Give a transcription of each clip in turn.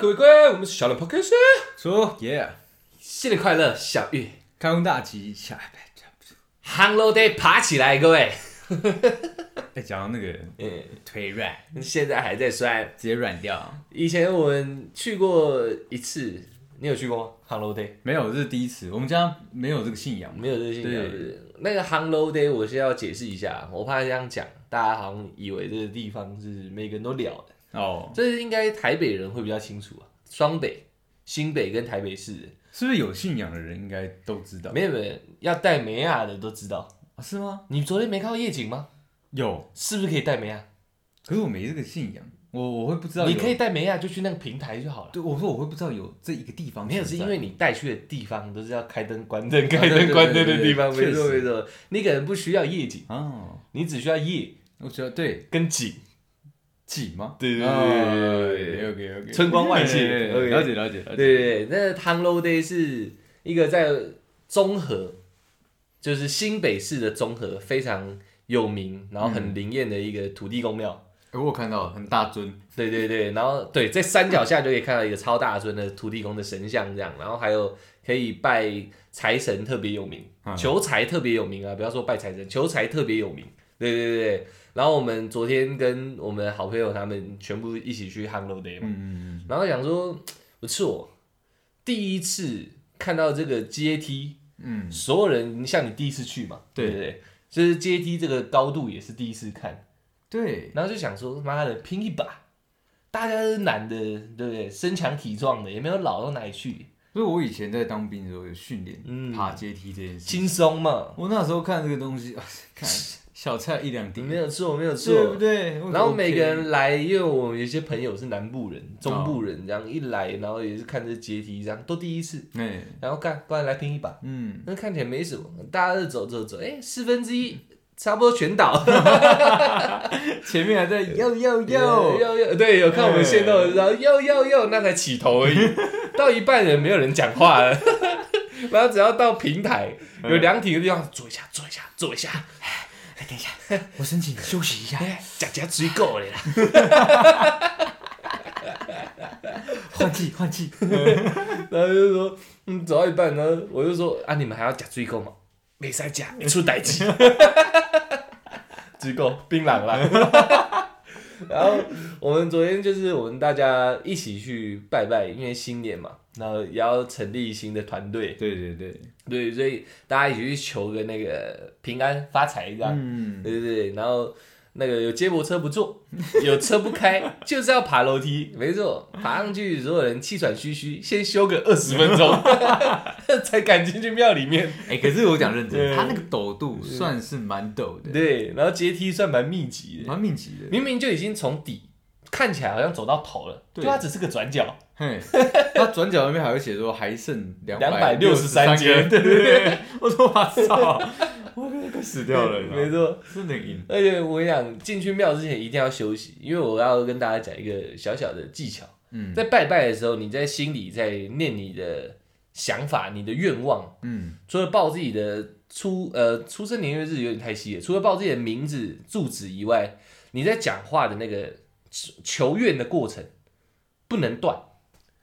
各位各位，我们是小人 Podcast，说耶，新年快乐，小玉。开工大吉，下一拜。，Hello Day 爬起来，各位，哎，讲到那个嗯，腿软，现在还在摔。直接软掉，以前我们去过一次，你有去过吗？Hello Day 没有，这是第一次，我们家没有这个信仰，没有这个信仰？那个 Hello Day 我先要解释一下，我怕这样讲，大家好像以为这个地方是每个人都了的，哦，这应该台北人会比较清楚啊，双北、新北跟台北市人，是不是有信仰的人应该都知道？没有没有，要带梅亚的都知道。啊是吗？你昨天没看到夜景吗？有，是不是可以带梅亚？可是我没这个信仰，我我会不知道，你可以带梅亚就去那个平台就好了。对我说我会不知道有这一个地方没有，是因为你带去的地方都是要开灯、关灯、啊 开灯、关灯的地方，对没错没错。你可能不需要夜景，哦，你只需要夜我觉得对跟景，景吗？对对对对对 OK OK，春光万谢对 OK 了解了解了解，对对对。那 Town Low Day 是一个在中和，就是新北市的中和非常有名，然后很灵验的一个土地公庙。哎我有看到很大尊，对对对，然后对，在山脚下就可以看到一个超大尊的土地公的神像这样，然后还有可以拜财神特别有名，嗯求财特别有名啊，不要说拜财神，求财特别有名。对对对对，然后我们昨天跟我们好朋友他们全部一起去 h a n g l o Day 嘛，嗯嗯然后想说不错，第一次看到这个阶梯，嗯所有人像你第一次去嘛，对对不对？就是阶梯这个高度也是第一次看，对，然后就想说，妈的，拼一把！大家都是男的，对不对？身强体壮的，也没有老到哪里去，所以我以前在当兵的时候有训练嗯爬阶梯这件事。轻松嘛，我那时候看这个东西，啊看 小菜一两碟，没有错，没有对不错。对？然后每个人来，因为我们有些朋友是南部人、中部人，这样一来，然后也是看这阶梯，这样都第一次，哎，然后干，不然来拼一把，嗯，那看起来没什么，大家就走走走，哎，四分之一差不多全倒，前面还在又又又又又，对，有看我们线动的时候，哟哟哟，那才起头而已，到一半人没有人讲话了，然后只要到平台有凉亭的地方，坐一下，坐一下，坐一下，哎，等一下，我申请休息一下，哎，夹夹水果了 啦，换气换气。然后就说，嗯，走到一半，呢我就说，啊，你们还要夹水果吗？没塞夹，出代志，水果槟榔啦。然后我们昨天就是我们大家一起去拜拜，因为新年嘛，然后也要成立新的团队，对对对，对，所以大家一起去求个那个平安发财这样，嗯，对对对，然后那个有接驳车不坐，有车不开，就是要爬楼梯，没错，爬上去所有人气喘吁吁，先休个二十分钟，才敢进去庙里面。哎，可是我讲认真，他那个陡度算是蛮陡的，对，然后阶梯算蛮密集的，蛮密集的。明明就已经从底看起来好像走到头了，就对它只是个转角，嘿，它转角那边还会写说还剩两百六十三间。对对对，我说我操，我快死掉了，没错。真的很硬。而且我想，进去庙之前一定要休息，因为我要跟大家讲一个小小的技巧。嗯在拜拜的时候，你在心里在念你的想法、你的愿望，嗯，除了报自己的出呃出生年月日有点太细了，除了报自己的名字、住址以外，你在讲话的那个求求愿的过程不能断，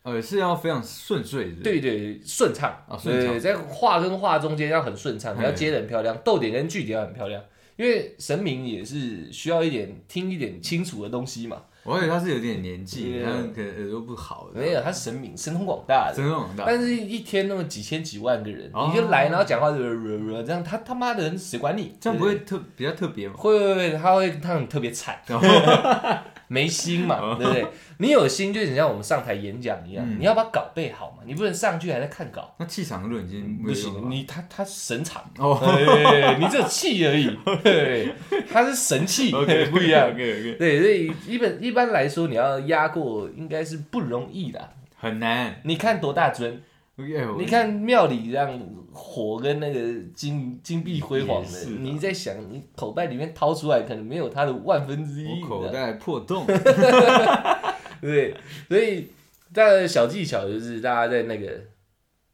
呃，是要非常顺遂的。对对，顺畅啊顺畅对，在话跟话中间要很顺畅，要接的很漂亮，逗点跟句点要很漂亮，因为神明也是需要一点听一点清楚的东西嘛。我以为他是有点年纪，对他可能耳朵不好的。没有，他是神明，神通广大的。神通广大。但是，一天那么几千几万个人，哦你就来，然后讲话就这样，他他妈的人谁管你？这样不会特比较特别吗？会会会，他会他很特别惨，没心嘛，对不对？你有心，就很像我们上台演讲一样，嗯。你要把稿背好嘛，你不能上去还在看稿，那气场论已经不行，没有了你他他神场，哦。对，你只有气而已，对，他是神气，OK，，不一样。OK OK，对，所以一本一般来说，你要压过应该是不容易的。很难。你看多大尊，OK，我你看庙里这样火跟那个金金碧辉煌的是，啊你在想，你口袋里面掏出来，可能没有它的万分之一，我口袋破洞。对，所以大家的小技巧就是大家在那个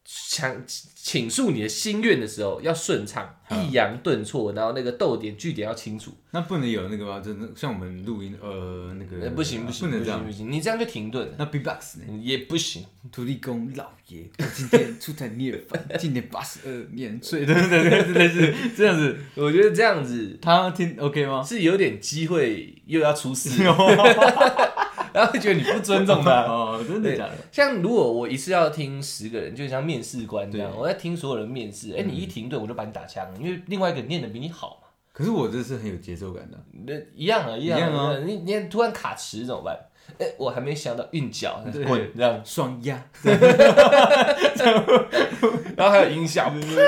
强倾诉你的心愿的时候要顺畅，嗯抑扬顿挫，然后那个逗点句点要清楚。那不能有那个吗？真的像我们录音，呃，那个呃不行不行不能这样不。行，你这样就停顿了，那 B-box 呢？也不行。土地公老爷，我今天出台涅槃，今年八十二年岁，对对对对，类似这样子，我觉得这样子他听 OK 吗？是有点机会又要出事，然后会觉得你不尊重他。哦，真的假的？像如果我一次要听十个人，就像面试官这样，我在听所有人面试，哎、你一停顿我就把你打枪，因为另外一个念的比你好嘛。可是我这是很有节奏感的，那一样啊，一样一样啊你你突然卡词怎么办？哎、我还没想到韵脚，对滚这样，双压，然后还有音效，这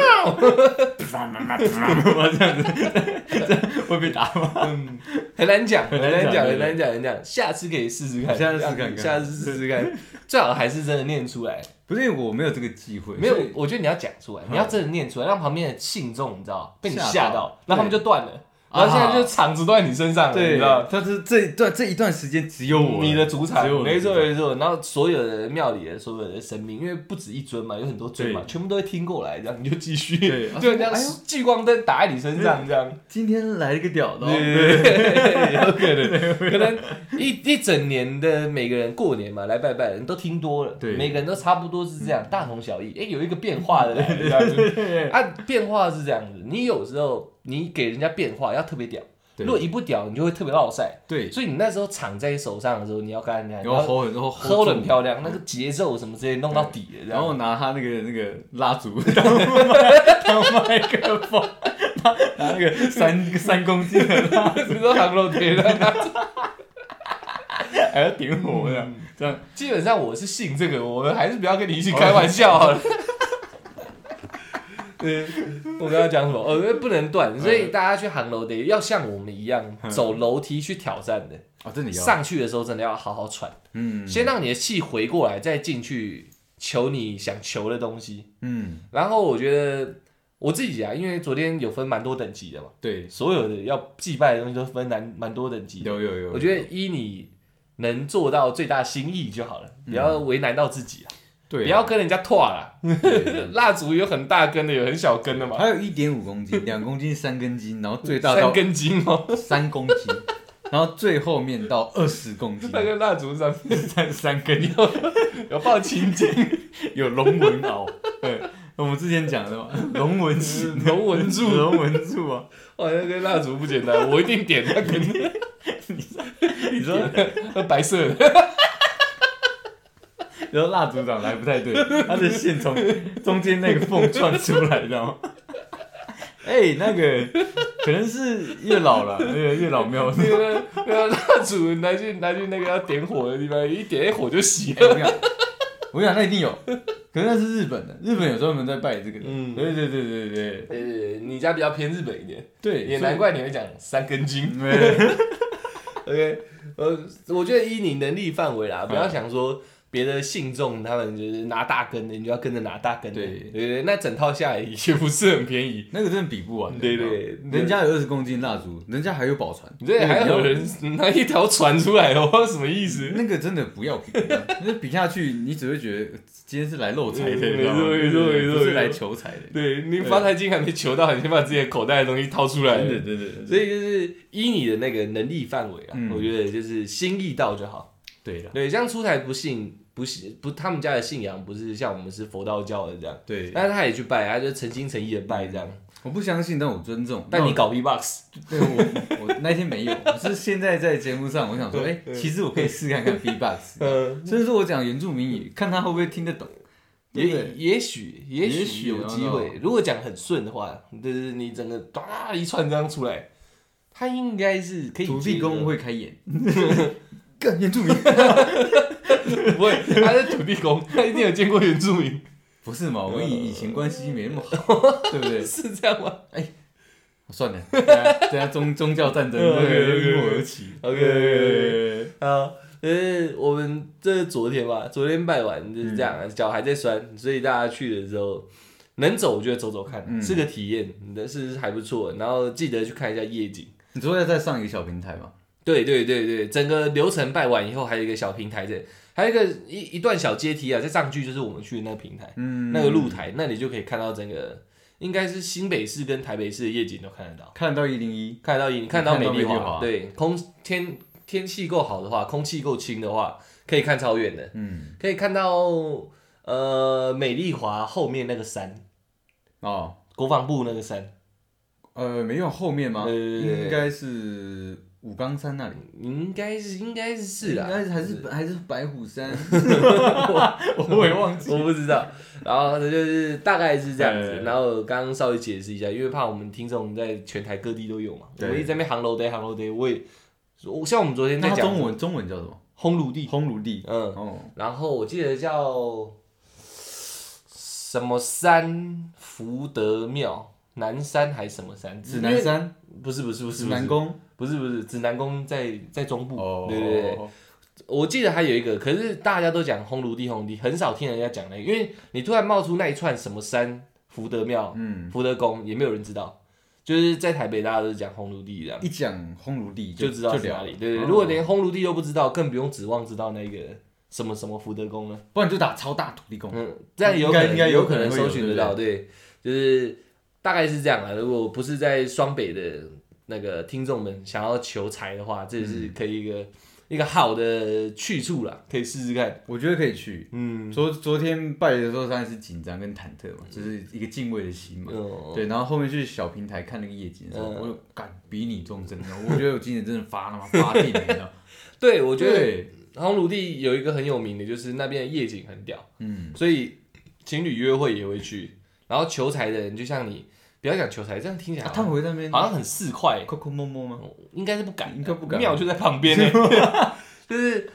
样子，会被打吗？嗯很难讲，很很难讲很难讲，很难讲。下次可以试试看，下次试看看下次试试看，最好还是真的念出来。不是因为我没有这个机会，没有，我觉得你要讲出来，你要真的念出来，让旁边的信众你知道被你吓到然后他们就断了，啊然后现在就场子都在你身上了，你对知道。，他是这一段这一段时间只有我，你的主场没错没错。然后所有的庙里的所有的神明，因为不止一尊嘛，有很多尊嘛，全部都会听过来，这样你就继续，对 就这样聚光灯打在你身上，这样。今天来了个屌的哦，对，有可能，可能一一整年的每个人过年嘛，来拜拜的人都听多了，对每个人都差不多是这样，大同小异。哎，有一个变化的来了这样子，啊，变化是这样子，你有时候你给人家变化要特别屌，如果一不屌，你就会特别落赛。对，所以你那时候场在手上的时候，你要跟人家，你然后要 hold 很 hold hold 很漂亮，那个节奏什么之类弄到底的，然后拿他那个那个蜡烛当当麦克风，拿拿那个三三公斤的蜡烛，你说航楼铁的，还要点火这样，这样基本上我是信这个，我们还是不要跟你一起开玩笑好了。对，我刚刚讲什么？呃，因为不能断，所以大家去航楼得要像我们一样走楼梯去挑战的。哦，真的要，上去的时候真的要好好喘，嗯。先让你的气回过来，再进去求你想求的东西。嗯，然后我觉得我自己啊，因为昨天有分蛮多等级的嘛，对，所有的要祭拜的东西都分蛮蛮多等级的。有有有，我觉得依你能做到最大心意就好了，不要为难到自己啊，对啊，不要跟人家拓了。蜡烛有很大根的，有很小根的嘛，还有一点五公斤、两公斤、三根筋，然后最大到三根筋哦，三公斤，然后最后面到二十公斤，那个蜡烛上面三三根，有放青筋、有龙纹袄，对，我们之前讲的嘛，龙纹石、龙纹柱，龙纹柱啊，哇，那个蜡烛不简单，我一定点那根，你说，那白色的，然后蜡烛长得还不太对，它的线从中间那个缝穿出来，你知道吗？哎、那个可能是月老了，那个月老庙，那 个那个蜡烛拿去拿去那个要点火的地方，一点一火就熄了。我跟你讲，我跟你讲，那一定有，可是那是日本的，日本有专门在拜这个。的，嗯。对对对对对。呃，你家比较偏日本一点，对，也难怪你会讲三根筋。OK，呃，我觉得依你能力范围嗯啦，不要想说别的信众他们就是拿大根的，你就要跟着拿大根的。对。对对，那整套下来也不是很便宜。那个真的比不完的，对对。人家有二十公斤蜡烛，人家还有宝船，你这还有人拿一条船出来哦，什么意思？那个真的不要比，那比下去你只会觉得今天是来漏财的，没错没错没错是来求财的，对你发财金还没求到，你先把自己的口袋的东西掏出来。对对对对所以就是依你的那个能力范围啊，嗯。我觉得就是心意到就好。对的，对，像出台不信不是不，他们家的信仰不是像我们是佛道教的这样，对，但是他也去拜，他就诚心诚意的拜这样。我不相信，但我尊重。但你搞 VBox，对我我那天没有，我是现在在节目上，我想说，哎，其实我可以试看看 B-box，嗯，甚至说我讲原住民语，看他会不会听得懂。也也许也也许许有机哦会，如果讲很顺的话，就是你整个哒一串这样出来，他应该是可以土地公会开眼，更原住民。受，不会，他是土地公，他一定有见过原住民，不是嘛？我以以前关系没那么好，对不对？是这样吗哎算了，等下等下宗宗教战争嗯那个 OK，OK，OK 因我而起。OK，啊，呃，我们这是昨天吧，昨天拜完就是这样，脚还在酸，所以大家去的时候能走就走走看，嗯是个体验，的是还不错。然后记得去看一下夜景。你昨天再上一个小平台嘛？对对对对，整个流程拜完以后，还有一个小平台在，还有一个一一段小阶梯啊，再上去就是我们去的那个平台，嗯那个露台，那里就可以看到整个应该是新北市跟台北市的夜景都看得到，看得到一零一，看得到你看得到美丽华，对，空天天气够好的话，空气够清的话，可以看超远的，嗯，可以看到呃美丽华后面那个山，哦，国防部那个山，呃，没有后面吗？对对对对应该是武冈山那里，应该是应该是是啦，应该是还是还是白虎山，我我也忘记。我不知道，然后这就是大概是这样子。然后刚刚稍微解释一下，因为怕我们听众在全台各地都有嘛，我对们一直在那边航楼 day 航楼 day，我也我像我们昨天在讲中文中文叫什么？烘炉地，烘炉地。嗯，哦，然后我记得叫什么山福德庙。南山还是什么山？指南山、不是不是不是不是指南宫。不是不是指南宫在在中部，哦，对对对，我记得还有一个，可是大家都讲烘炉地烘炉地，很少听人家讲那个，因为你突然冒出那一串什么山福德庙、嗯，福德宫，也没有人知道。就是在台北，大家都是讲烘炉地这样，一讲烘炉地就知道就是哪里。对对，哦如果连烘炉地都不知道，更不用指望知道那个什么什么福德宫了。不然就打超大土地公。嗯，这样有可能应该有有可能搜寻得到，对，就是大概是这样啊。如果不是在双北的那个听众们想要求财的话，这也是可以一个、一个好的去处啦，可以试试看。我觉得可以去。嗯，昨昨天拜的时候，当然是紧张跟忐忑嘛，就是一个敬畏的心嘛。嗯对，然后后面去小平台看那个夜景的时候，嗯我就敢比你忠贞的，我觉得我今年真的发他妈发定了？对，我觉得对，红鲁地有一个很有名的，就是那边的夜景很屌，嗯，所以情侣约会也会去。然后求财的人，就像你，不要讲求财，这样听起来啊他好像、们会在那边好像很市侩，抠抠摸摸吗？应该是不敢，应该不敢。庙就在旁边。呢，就是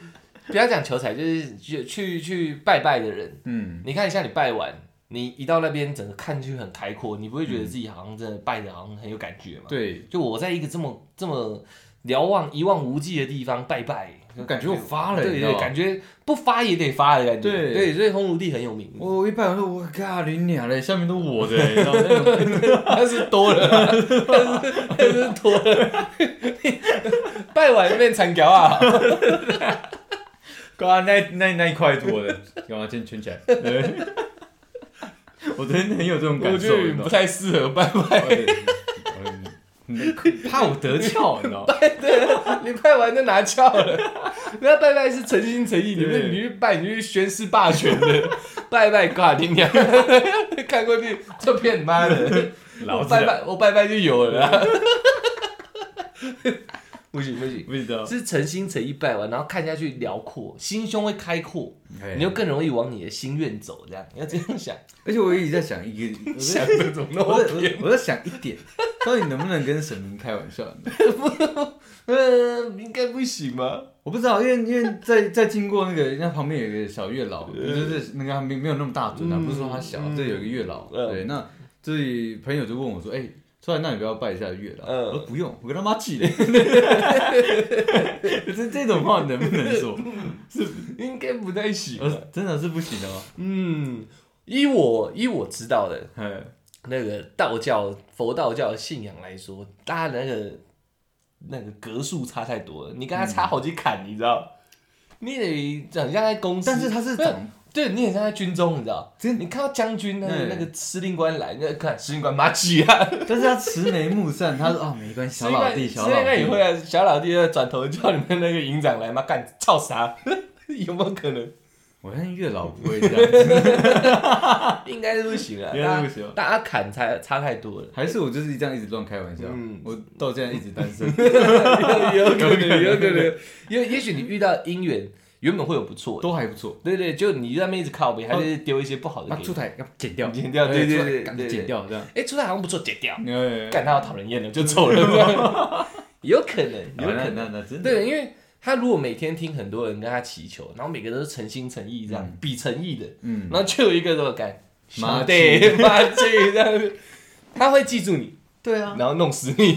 不要讲求财，就是去去去拜拜的人，嗯，你看一下你拜完，你一到那边，整个看去很开阔，你不会觉得自己好像真的拜的好像很有感觉吗？对，就我在一个这么这么瞭望一望无际的地方拜拜，我感觉我发了，你对对，知道吗感觉不发也得发的感觉。对对，所以红炉地很有名，我一拜完说，我靠，你娘嘞，下面都我的，你知道吗 那种但是多了啦，但是但是多了，拜完变残条啊！刚刚那那那一块是我的，干嘛先圈起来？对 我真的很有这种感受？不太适合拜拜，怕我得翘，你知道吗？你拜完就拿翘了。人家拜拜是诚心诚意，你对们你去拜，你去宣誓霸权的，拜拜挂听讲，看过去就骗你妈的，老子我拜拜我拜拜就有了啦。不行不行，不知道，是诚心诚意拜完，然后看下去辽阔，心胸会开阔，哎你就更容易往你的心愿走。这样你要这样想，而且我一直在想一个，我在想这种那我在么偏？我在想一点，到底能不能跟神明开玩笑？不，呃，应该不行吧？我不知道，因为因为在在经过那个，那旁边有一个小月老，就是那个他没没有那么大尊啊，嗯不是说他小，嗯这有一个月老，嗯对，那这里朋友就问我说，哎。出来，那你不要拜一下月老？嗯我说不用，我跟他妈气的。这这种话能不能说？是应该不太行真的是不行的吗？嗯，依我依我知道的哎，那个道教佛道教的信仰来说，大家的那个那个格数差太多了，你跟他差好几坎，你知道？你得很像在公司，但是他是没有长，对你也像在军中，你知道？真你看到将军那个嗯那个司令官来，那看司令官马吉啊，但是他慈眉目善，他说哦没关系，小老弟，小司老弟，官也会啊，小老弟就转头叫你们那个营长来嘛，干操啥？有没有可能？我相信月老不会这样子，应该是不行啊，应该是不行。大家大家砍差差太多了。还是我就是这样一直乱开玩笑嗯，我到现在一直单身，有有可能，有可能，也也许你遇到姻缘，原本会有不错的，都还不错。对对，就你在那边一直靠边，还是丢一些不好的。那出台要剪掉，剪掉对对对剪掉这样。哎，出台好像不错，剪掉，哎，干他要讨人厌了就走了，有可能，有可能。真的，对，因为他如果每天听很多人跟他祈求，然后每个都是诚心诚意这样嗯。比诚意的，嗯，然后就有一个这么干，妈 对妈这样子，他会记住你，对啊，然后弄死你。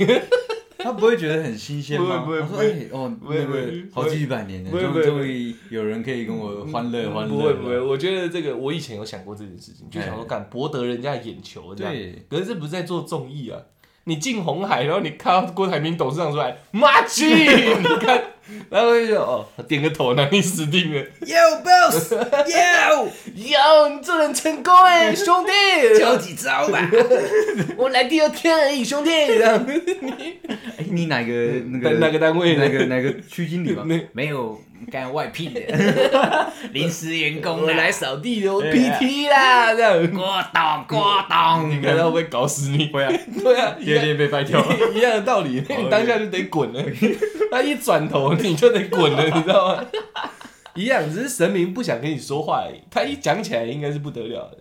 他不会觉得很新鲜吗？不会不会哎哦，不会那个不会好几百年了，终终于有人可以跟我欢乐欢乐。不会不会，，我觉得这个我以前有想过这件事情，就想说哎干博得人家的眼球这样。对，可是这不是在做综艺啊！你进红海，然后你看到郭台铭董事长出来，妈鸡，你看然后就说哦，点个头，那你死定了。Yo boss Yo，哟，你这人成功哎，兄弟，教几招吧。我来第二天而已，兄弟。这样，哎，你哪个那个哪个单位哪个哪个区经理吗那？没有，干外聘的，临时员工来扫地的，PT 啦，这样。郭董，郭董，你看他会不会搞死你？会啊，对啊，一第二天被掰掉。一样的道理，你当下就得滚了。他一转头你就得滚了，你知道吗？一样，只是神明不想跟你说话而已。他一讲起来，应该是不得了的。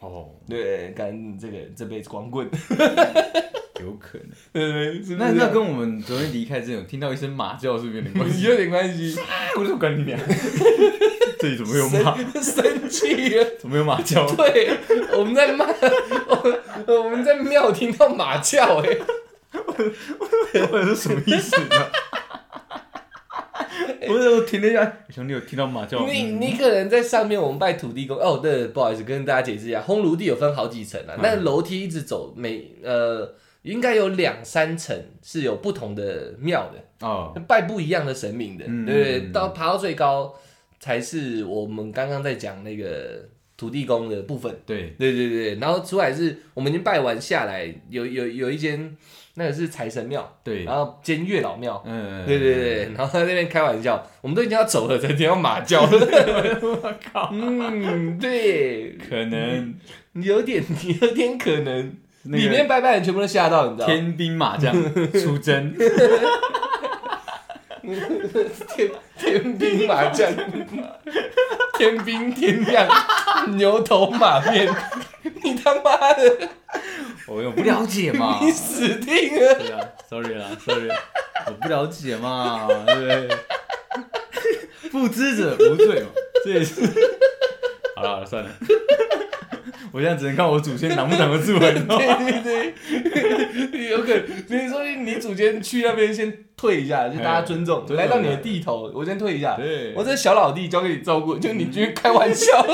哦，对，干这个这辈子光棍，有可能。对对，那那跟我们昨天离开之前有听到一声马叫，是不是有点关系？有点关系。我就管你俩，这里怎么有马？生生气了。怎么有马叫？对，我们在骂，我我们在庙听到马叫，哎，或者是什么意思呢？我是我停了一下，兄弟有听到马叫？你嗯你可能在上面，我们拜土地公哦，对，不好意思，跟大家解释一下，烘炉地有分好几层啊，嗯那楼梯一直走，每呃应该有两三层是有不同的庙的，哦，拜不一样的神明的，嗯对不对？嗯到爬到最高才是我们刚刚在讲那个土地公的部分。对，对对对，然后出来是我们已经拜完下来，有有有一间那个是财神庙，对，然后兼月老庙，嗯，对对对，然后他在那边开玩笑，我们都已经要走了，才听到马叫。我靠，嗯，对，可能有点有点可能，里面拜拜的人全部都吓到，你知道吗？天兵马将出征，天天兵马将，天兵天将，牛头马面，你他妈的，我我不了解嘛你，死定了！对啊，sorry 啦，sorry，我不了解嘛，对不对？不知者无罪嘛，这也是。好了算了，我现在只能看我祖先挡不挡得住了？对对对，有可能，你说你祖先去那边先退一下，就大家尊重，来到你的地头，我先退一下。对，我这小老弟交给你照顾，就你去开玩笑，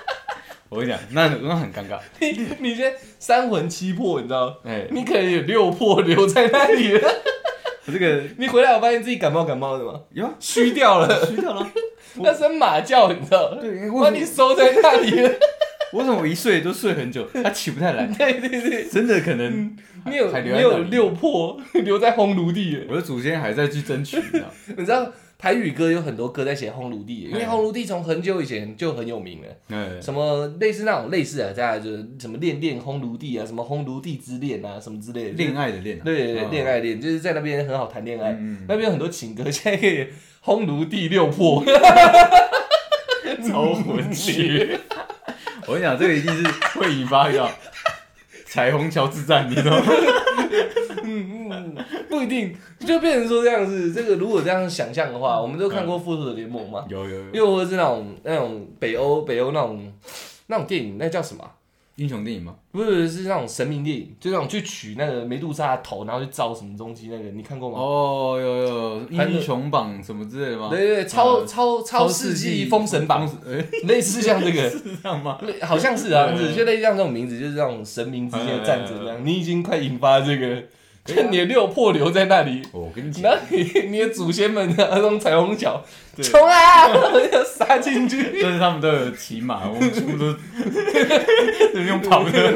我跟你讲，那那很尴尬，你你先三魂七魄，你知道？哎，你可能有六魄留在那里了。我这个 你回来，我发现自己感冒感冒的吗，有虚掉了，虚掉了，那声马叫，你知道？对，把你收在那里。了。我怎么一睡就睡很久，他起不太来，对对对，真的可能没有还你留在那里。有六魄留在烘炉地。了。我的祖先还在去争取，你知道你知道台语歌有很多歌在写烘炉地，因为嗯烘炉地从很久以前就很有名了。嗯，什么类似那种类似啊，大家就是什么恋恋烘炉地啊，什么烘炉地之恋啊，什么之类的。恋爱的恋啊，对对恋爱恋就是在那边很好谈恋爱，嗯那边有很多情歌，现在可以烘炉地六破，超混血。我跟你讲，这个一定是会引发一个 彩虹桥之战，你知道吗？嗯嗯，不一定，就变成说这样子。这个如果这样想象的话，我们都看过《复仇者联盟》吗，有有有，又或者是那种那种北欧北欧那种那种电影，那叫什么？英雄电影吗？不是，是那种神明电影，就那种去取那个梅杜莎的头，然后去造什么东西，那个你看过吗？哦，有有英雄榜什么之类的吗？对对对，超嗯超超世纪封神榜，类似像这个，是这样吗？类好像是啊，就类似像这种名字，就是这种神明之间的战争这样。你已经快引发这个，你的六破留在那里，我跟你讲，然后你你的祖先们那，从彩虹桥对冲啊，要杀进去。但是他们都有骑马，我们全部都 都用跑的。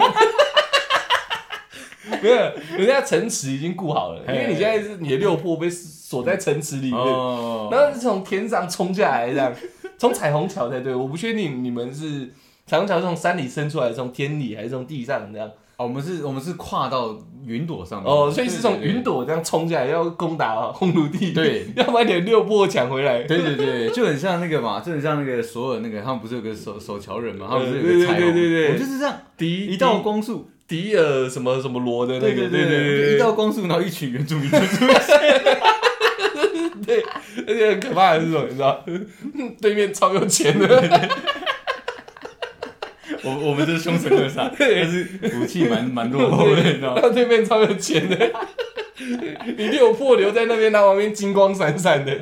没有，人家城池已经顾好了，因嘿为你现在是你的六魄被锁在城池里面，哦，然后是从天上冲下来这样，从彩虹桥才对。我不确定你们是彩虹桥是从山里伸出来，从天里还是从地上这样。哦，我们是，我们是跨到云朵上面。哦，所以是从云。朵这样冲下来，要攻打烘炉地，对，要把你的六波抢回来。对对对对，就很像那个嘛，就很像那个所有那个，他们不是有个守守桥人嘛，他们不是有个彩虹，对对对我就是这样，迪一道光束，迪尔什么什么罗的那个，对对对对一道光束，然后一群原住民就出现，对，而且很可怕的是什么，你知道？对面超有钱的，我我们这是凶神恶煞，但是武器蛮蛮落后的，你知道吗？然后对面超有钱的，你六魄留在那边，他旁边金光闪闪的。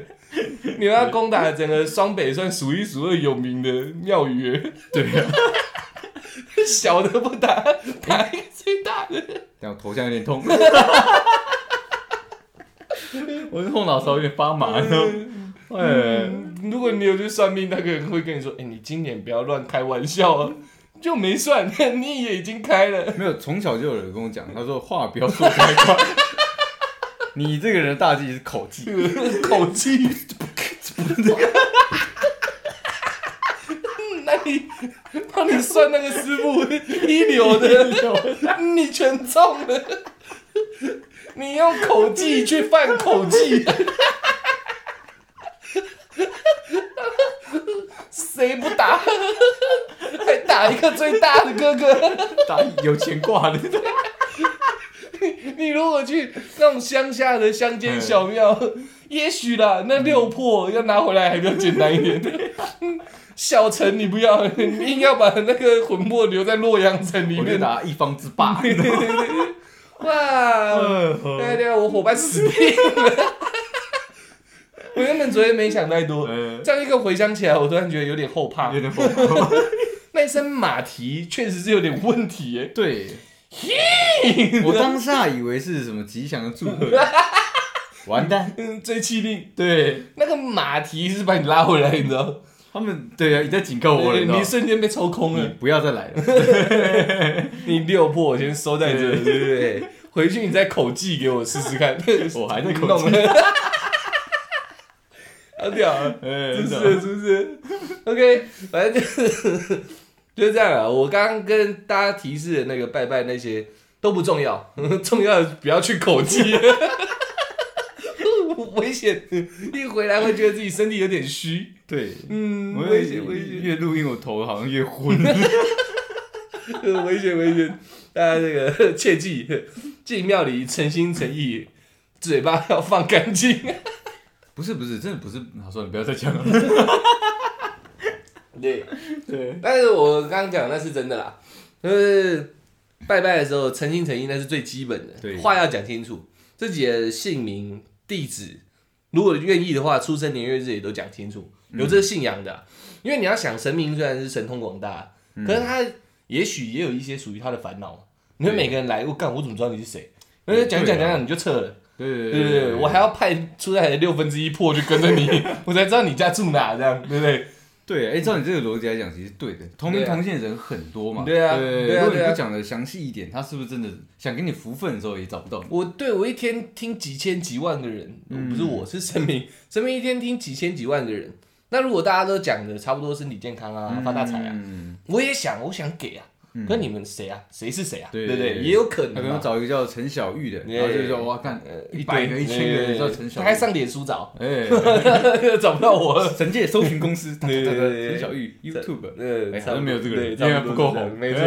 你要攻打整个双北算数一数二有名的庙宇，对啊，小的不打，打一个最大的。这样头像有点痛。我的后脑勺有点发麻，你知道吗？哎，嗯如果你有去算命，那个人会跟你说：“哎、你今年不要乱开玩笑啊。”就没算，你也已经开了。没有，从小就有人跟我讲，他说话不要说太快。你这个人大忌是口技，口气。那你帮你算那个师傅一流的，你全中了。你用口技去犯口技，谁不打？还打一个最大的哥哥。打有钱挂的。你如果去那种乡下的乡间小庙，也许啦，那六破要拿回来还比较简单一点。小城你不要，你硬要把那个魂魄留在洛阳城里面。打一方之霸。哇！对对，我伙伴死定了。我原本昨天没想太多，呃，这样一个回想起来，我突然觉得有点后怕有。点疯狂。那一声马蹄确实是有点问题耶。对，我当下以为是什么吉祥的祝贺，完蛋。嗯，追气令，对那个马蹄是把你拉回来，你知道？他们，对啊，你在警告我了，你知道你瞬间被抽空了。你不要再来了。你六破，我先收在这，对不对？回去你再口技给我试试看。我还在口弄了，好屌啊！哎是不是？是不是？OK，反正就是就是这样啊。我刚刚跟大家提示的那个拜拜那些都不重要，重要的不要去口技，危险。一回来会觉得自己身体有点虚，对，嗯，危险危险。越录音我头好像越昏。危险危险！大家这个切记，进庙里诚心诚意，嘴巴要放干净。不是不是，真的不是。好，说你，不要再讲了。对，对，但是我刚刚讲那是真的啦，就是拜拜的时候诚心诚意那是最基本的，对。话要讲清楚，自己的姓名、地址，如果愿意的话，出生年月日也都讲清楚，有这个信仰的啊、因为你要想神明虽然是神通广大，可是他也许也有一些属于他的烦恼。你说每个人来，我干，我怎么知道你是谁？那对讲讲讲讲你就撤了，对对对对对，我还要派出来的六分之一破去跟着你，我才知道你家住哪，这样对不对？对，哎，照你这个逻辑来讲，其实对的。同名同姓的人很多嘛。对啊对如果你不讲的详细一点，他是不是真的想给你福分的时候也找不到？我对我一天听几千几万个人，嗯不是我是神明，神明一天听几千几万个人。那如果大家都讲的差不多身体健康啊，发大财啊，嗯，我也想，我想给啊。嗯可你们谁啊？谁是谁啊？对对不对？也有可他可能。找一个叫陈小玉的，然后就说哇，干呃一百个、一千个人叫陈小玉，他还上脸书找，哎，找不到我。神界搜寻公司，对对对对陈小玉 YouTube，呃哎，好像没有这个人，对，因为不够红，没错。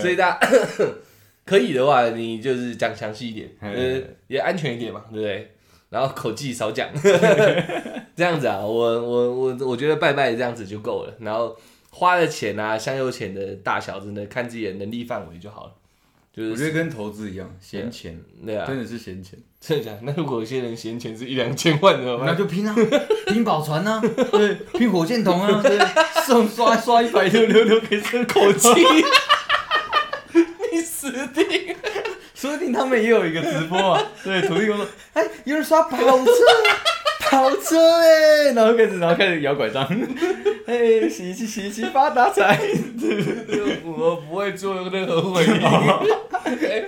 所以大家可以的话，你就是讲详细一点，呃，也安全一点嘛，对不对？然后口技少讲，这样子啊，我我我我觉得拜拜这样子就够了。然后花的钱啊，香油钱的大小，真的看自己的能力范围就好了。就是我觉得跟投资一样，闲钱对啊，真的是闲钱，真的假的？那如果有些人闲钱是一两千万的话，那就拼啊，拼宝船啊，对，拼火箭筒啊，对，送刷刷一百六六六给这 口气，你死定！说不定他们也有一个直播啊，对，土地公说，哎，有人刷跑车，跑车哎，然后开始然后开始摇拐杖，哎，洗一洗洗一洗发大财，我不会做任何回应。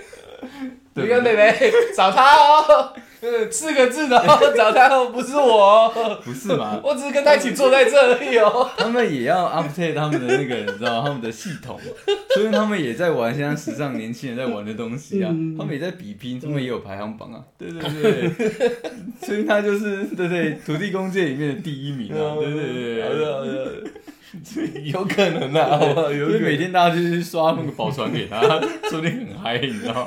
你看妹妹，找他哦，呃，四个字的哦，找他哦，不是我哦，不是嘛？我只是跟他一起坐在这而已哦。他们也要 update 他们的那个，你知道他们的系统，所以他们也在玩现在时尚年轻人在玩的东西啊，他们也在比拼，他们也有排行榜啊，对对对，所以他就是对对土地公界里面的第一名啊，对对对对好的好的，有可能啊，好不好？有所以每。天大家就去刷那个宝船给他，说不定很嗨，你知道吗？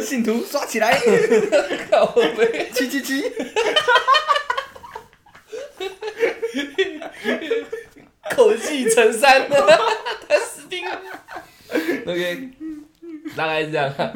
信徒刷起来，靠背，七七七，口气成山的，他死定了。OK，大概是这样啊，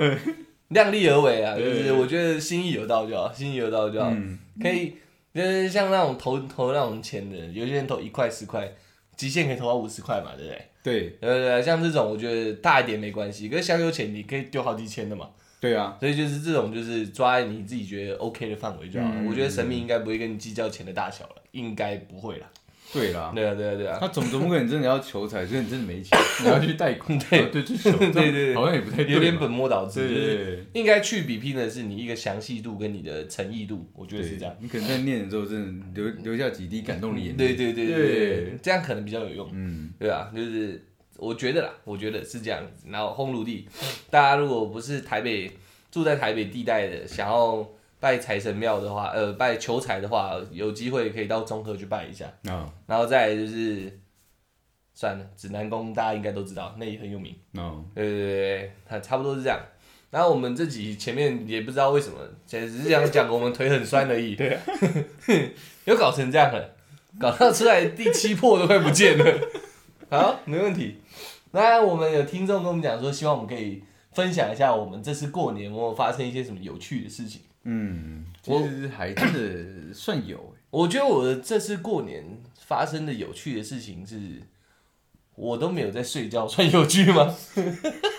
量力而为啊，就对是我觉得心意有到就好，心意有到就好。嗯，可以，就是像那种投投那种钱的，有些人投一块十块，极限可以投到五十块嘛，对不对？对对对对，像这种我觉得大一点没关系，可是香油钱你可以丢好几千的嘛，对啊，所以就是这种就是抓在你自己觉得 OK 的范围就好了。嗯我觉得神明应该不会跟你计较钱的大小了，应该不会啦。对啦，对啊，对啊，对啊。他总总不可能真的要求财，所以你真的没钱，你要去贷款，对哦对，去求，对对对好像也不太对有点本末倒置，对。应该去比拼的是你一个详细度跟你的诚意度，我觉得是这样。你可能在念的时候，真的留留下几滴感动的眼泪。对对对对对，这样可能比较有用。嗯，对啊，就是我觉得啦，我觉得是这样子。然后烘炉地，大家如果不是台北住在台北地带的，想要拜财神庙的话，呃，拜求财的话，有机会可以到中和去拜一下。嗯，然后再来就是，算了，指南宫大家应该都知道，那也很有名。哦，对对对对，它差不多是这样。然后我们这集前面也不知道为什么，其实只是想讲我们腿很酸而已。对、啊有搞成这样了，搞到出来第七破都快不见了。好，没问题。那我们有听众跟我们讲说，希望我们可以分享一下我们这次过年有没有发生一些什么有趣的事情。嗯，我其实还真的算有欸我觉得我的这次过年发生的有趣的事情是，我都没有在睡觉，算有趣吗？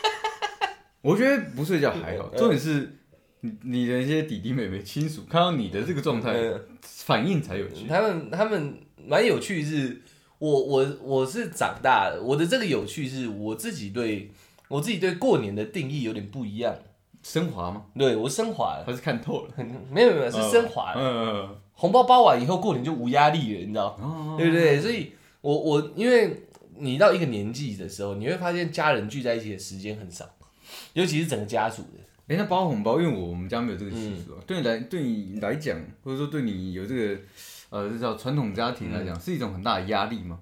我觉得不睡觉还好，嗯重点是你你的一些弟弟妹妹亲属看到你的这个状态，嗯反应才有趣。他们他们蛮有趣是，我我我是长大了，我的这个有趣是我自己对我自己对过年的定义有点不一样，升华吗？对我升华了，还是看透了？很没有没有是升华了，嗯，红包包完以后过年就无压力了，你知道，哦，对不对？所以我我因为你到一个年纪的时候，你会发现家人聚在一起的时间很少，尤其是整个家族的，哎，那包红包，因为我我们家没有这个习嗯俗啊。对你来对你来讲，或者说对你有这个呃，这叫传统家庭来嗯讲，是一种很大的压力吗？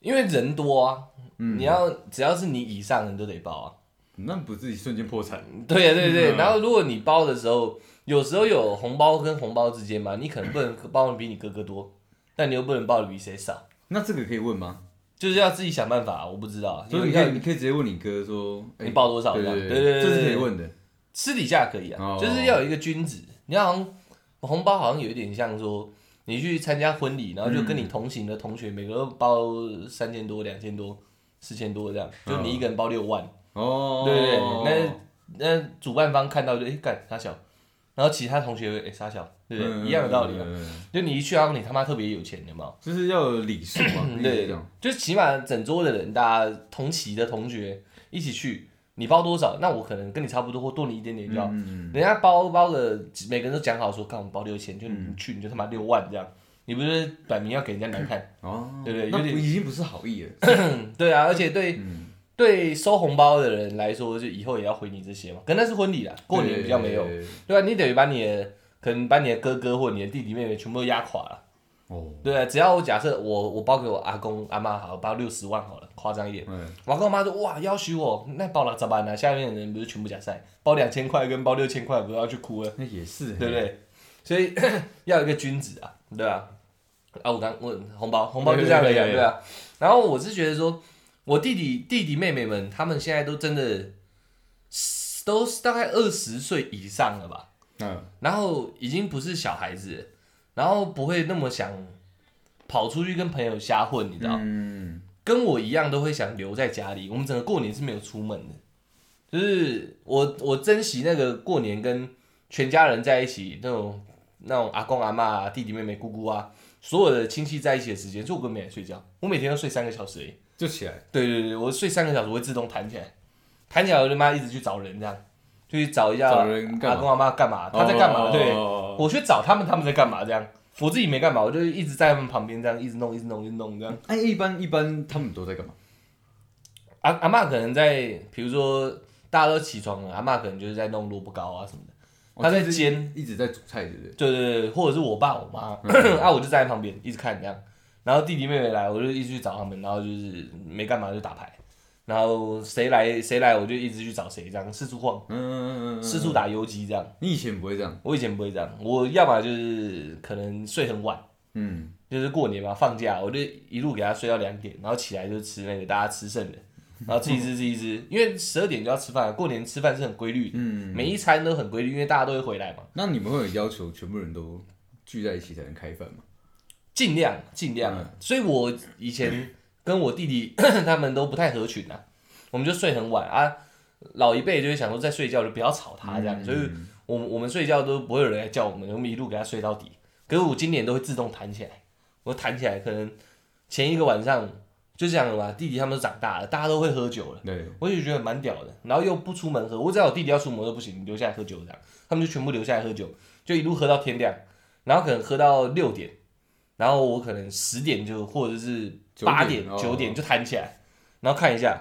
因为人多啊，嗯你要只要是你以上人都得包啊。那不自己瞬间破产？对呀、对对，嗯然后如果你包的时候，有时候有红包跟红包之间嘛，你可能不能包的比你哥哥多，但你又不能包的比谁少，那这个可以问吗？就是要自己想办法。我不知道，所以为你可以你可以直接问你哥说，哎你包多少对对对对这是可以，问的。私底下可以啊，哦就是要有一个君子。你好像红包好像有一点像说，你去参加婚礼，然后就跟你同行的同学每个都包三千多、两千多、四千多这样，就你一个人包六万。哦，对对对，那那主办方看到就哎干傻小，然后其他同学会哎傻小，对不对？嗯一样的道理啊。就你一去，好像你他妈特别有钱，有没有？就是要有礼数嘛，对。，就起码整桌的人，大家同期的同学一起去，你包多少，那我可能跟你差不多，或多你一点点就好。嗯人家包包的，每个人都讲好说，看我们包六千，就嗯你去你就他妈六万这样，你不是摆明要给人家难看？哦，对对那有点已经不是好意了。对啊，而且对嗯对收红包的人来说，就以后也要回你这些嘛。可那是婚礼啦，过年比较没有。对。对对对啊，你等于把你的可能把你的哥哥或你的弟弟妹妹全部都压垮了。哦，对啊，只要我假设我我包给我阿公阿妈好，我包六十万好了，夸张一点。嗯，我阿公阿妈说哇要许我，那包了咋办呢？下面的人不是全部假赛，包两千块跟包六千块，不要去哭了，那也是，对不？对？所以 要有一个君子啊，对啊。啊，我刚问红包，红包就这样而已啊，对对对对啊。然后我是觉得说，我弟弟弟弟妹妹们，他们现在都真的都是大概二十岁以上了吧。嗯，然后已经不是小孩子了，然后不会那么想跑出去跟朋友瞎混，你知道？嗯，跟我一样都会想留在家里。我们整个过年是没有出门的，就是我我珍惜那个过年跟全家人在一起那种那种阿公阿妈、啊、弟弟妹妹、姑姑啊，所有的亲戚在一起的时间，所以我根本没睡觉，我每天都睡三个小时而已。就起来。对对对，我睡三个小时我会自动弹起来，弹起来我就妈一直去找人这样，就去找一下阿公阿妈干嘛，他在干嘛？对。哦我去找他们，他们在干嘛？这样，我自己没干嘛，我就一直在他们旁边这样，一直弄，一直弄，一直弄这样。哎，一般一般他们都在干嘛？阿阿妈可能在，比如说大家都起床了，阿妈可能就是在弄萝卜糕啊什么的，他在煎，一直在煮菜，对不对？对对对，或者是我爸我妈，啊我就站在旁边一直看这样，然后弟弟妹妹来，我就一直去找他们，然后就是没干嘛就打牌，然后谁来谁来我就一直去找谁这样四处晃，嗯嗯嗯嗯，四处打游击这样。你以前不会这样，我以前不会这样，我要么就是可能睡很晚。嗯，就是过年嘛，放假我就一路给他睡到两点，然后起来就吃那个大家吃剩的，然后自己吃自己吃，因为十二点就要吃饭了，过年吃饭是很规律的，嗯，每一餐都很规律，因为大家都会回来嘛，那你们会有要求全部人都聚在一起才能开饭吗？尽量尽量。嗯所以我以前跟我弟弟 他们都不太合群啊，我们就睡很晚啊。老一辈就会想说在睡觉就不要吵他这样，所以嗯我们我们睡觉都不会有人来叫我们，我们一路给他睡到底。可是我今年都会自动弹起来，我弹起来可能前一个晚上就这样了嘛，弟弟他们都长大了，大家都会喝酒了。对，我就觉得蛮屌的，然后又不出门喝，我只要我弟弟要出门都不行，留下来喝酒这样，他们就全部留下来喝酒，就一路喝到天亮，然后可能喝到六点，然后我可能十点就或者是八点哦。九点就弹起来，然后看一下，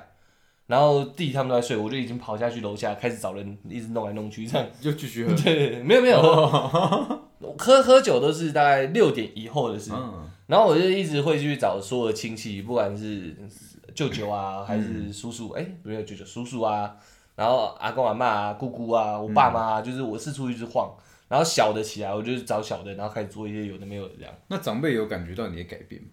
然后弟弟他们都在睡，我就已经跑下去楼下开始找人一直弄来弄去这样，就继续 喝。对，没有没有，喝喝酒都是大概六点以后的事，嗯，然后我就一直会去找所有的亲戚，不管是舅舅啊，还是叔叔，哎、没有舅舅，叔叔啊，然后阿公阿妈啊、姑姑啊、我爸妈啊，就是我四处一直晃，然后小的起来，我就找小的，然后开始做一些有的没有的这样，那长辈有感觉到你的改变吗？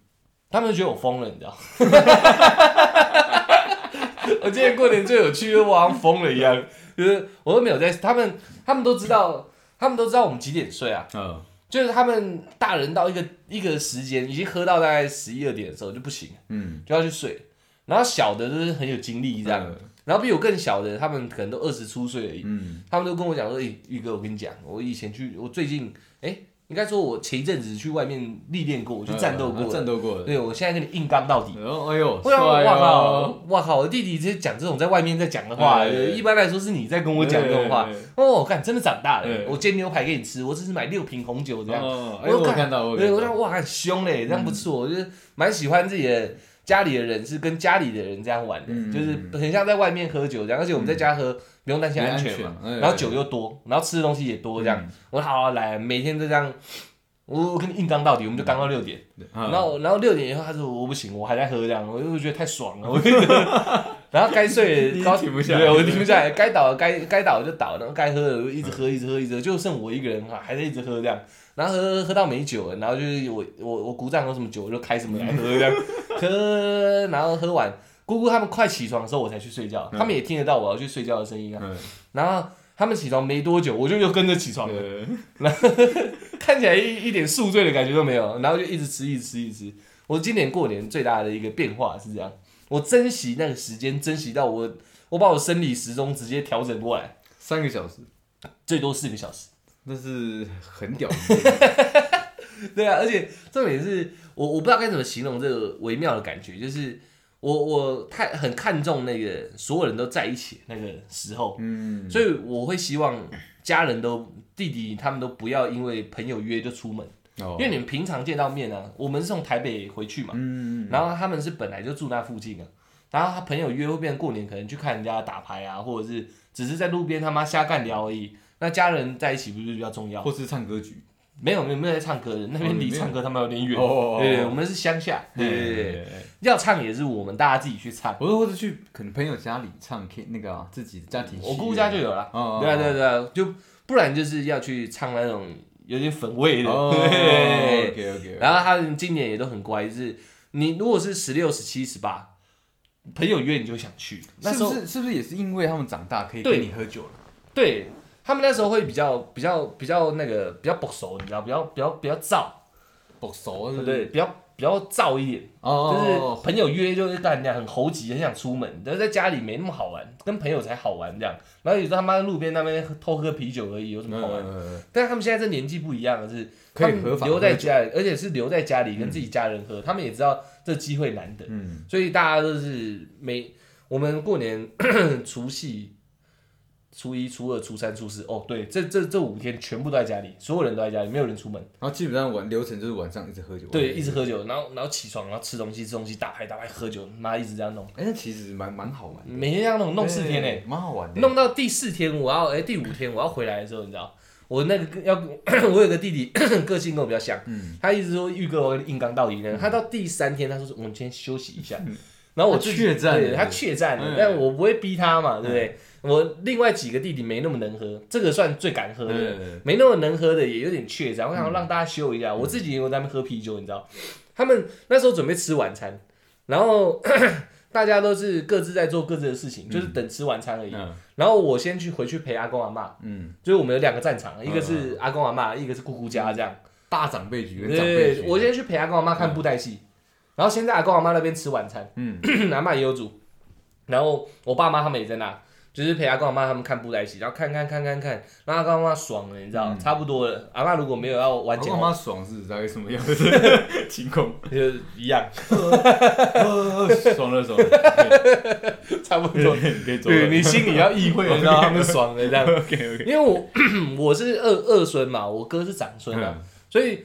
他们就觉得我疯了，你知道？我今年过年最有趣，就是我好像疯了一样，就是我都没有在，他们他们都知道，他们都知道我们几点睡啊，嗯，就是他们大人到一个一个时间，已经喝到大概十一二点的时候就不行，嗯，就要去睡。然后小的就是很有精力这样，嗯。然后比我更小的，他们可能都二十出岁而已，嗯，他们都跟我讲说：“诶、宇哥，我跟你讲，我以前去，我最近，哎、应该说我前一阵子去外面历练过，我去战斗过战斗过了。对我现在跟你硬刚到底。”然后，哎呦，我靠哦！，哇靠！我弟弟直接讲这种在外面在讲的话，对一般来说是你在跟我讲这种话哦，我看真的长大了对，我煎牛排给你吃，我只是买六瓶红酒这样。哦，哎，我看我看到，我对，看到我说哇，很凶嘞，这样不错，我就是蛮喜欢自己的家里的人是跟家里的人这样玩的，嗯就是很像在外面喝酒这样，而且我们在家喝不用担心安全嘛，然后酒又多，然后吃的东西也多这样，我说好好来，每天都这样，我我跟你硬刚到底，我们就刚到六点，嗯然后然后六点以后他说我不行，我还在喝这样，我就觉得太爽了，我就觉得。然后该睡你高停不下来对，我停不下来，该倒的该该倒的就倒，然后该喝的就一直喝一直喝一直喝，就剩我一个人哈，还在一直喝这样。然后喝喝到没酒了，然后就是我我我鼓掌有什么酒我就开什么来喝这样，喝然后喝完，姑姑他们快起床的时候我才去睡觉，嗯他们也听得到我要去睡觉的声音啊。嗯，然后他们起床没多久，我就又跟着起床了，对，看起来一一点宿醉的感觉都没有，然后就一直吃一直吃一直吃。我今年过年最大的一个变化是这样，我珍惜那个时间，珍惜到我我把我生理时钟直接调整过来，三个小时，最多四个小时。那是很屌的。对啊，而且重点是我我不知道该怎么形容这个微妙的感觉，就是我我太很看重那个所有人都在一起那个时候，嗯，所以我会希望家人都弟弟他们都不要因为朋友约就出门，哦因为你们平常见到面啊，我们是从台北回去嘛，嗯，然后他们是本来就住那附近啊，然后他朋友约会变成过年可能去看人家打牌啊，或者是只是在路边他妈瞎干聊而已。那家人在一起不是比较重要？或是唱歌局，没有没有没有在唱歌的，那边离唱歌他们有点远。哦对，我们是乡下，对对对对，要唱也是我们大家自己去唱。我说或者去可能朋友家里唱 K 那个啊自己的家庭，我姑姑家就有了，哦，对啊对啊对啊，就不然就是要去唱那种有点粉味的。哦对，，OK OK，然后他们今年也都很乖，就是你如果是十六、十七、十八，朋友约你就想去。那是时候不是是不是也是因为他们长大可以对跟你喝酒了？对他们那时候会比较比较比较那个比较不熟，你知道，比较比较比较燥，不熟对不对？？比较比较燥一点，哦，就是朋友约就是干这样很猴急，很想出门，但是在家里没那么好玩，跟朋友才好玩这样。然后有时候他妈路边那边偷喝啤酒而已，有什么好玩？嗯但是他们现在这年纪不一样了是，可以他们合法留在家里，而且是留在家里跟自己家人喝，他们也知道这机会难得，嗯，所以大家都是每我们过年 除夕、初一、初二、初三、初四，哦，对，这这这五天全部都在家里，所有人都在家里，没有人出门，然后基本上晚流程就是晚上一直喝酒，对，一直喝酒，然后然后起床，然后吃东西，吃东西，打牌打牌，喝酒，妈一直这样弄，哎，那其实蛮蛮好玩的，每天这样弄弄四天呢、对蛮好玩的，弄到第四天，我要哎、第五天我要回来的时候，你知道，我那个要 我有个弟弟，个性跟我比较像，嗯他一直说玉哥我硬刚到底呢，他到第三天他说我们先休息一下，然后我自己他怯战对他怯战但我不会逼他嘛，对不对？我另外几个弟弟没那么能喝，这个算最敢喝的，嗯。没那么能喝的也有点怯战，我想让大家秀一下，我自己也有在那边喝啤酒，你知道，他们那时候准备吃晚餐，然后 大家都是各自在做各自的事情，就是等吃晚餐而已。嗯。然后我先去回去陪阿公阿妈，嗯，就是我们有两个战场，一个是阿公阿妈，一个是姑姑家这样。大长辈局跟长辈局，，对我先去陪阿公阿妈看布袋戏，然后先在阿公阿妈那边吃晚餐，嗯。阿妈也有煮，然后我爸妈他们也在那，就是陪阿公阿妈他们看布袋戏，然后看看看看看，然后阿公阿妈爽了，你知道，嗯差不多了。阿妈如果没有要完剪我，妈爽是大概什么样的 情况？就一样，呃爽了爽了，差不多。对，可以走了。对你心里要意会，让他们爽了这样。OK OK，因为我 我是二二孙嘛，我哥是长孙啊，所以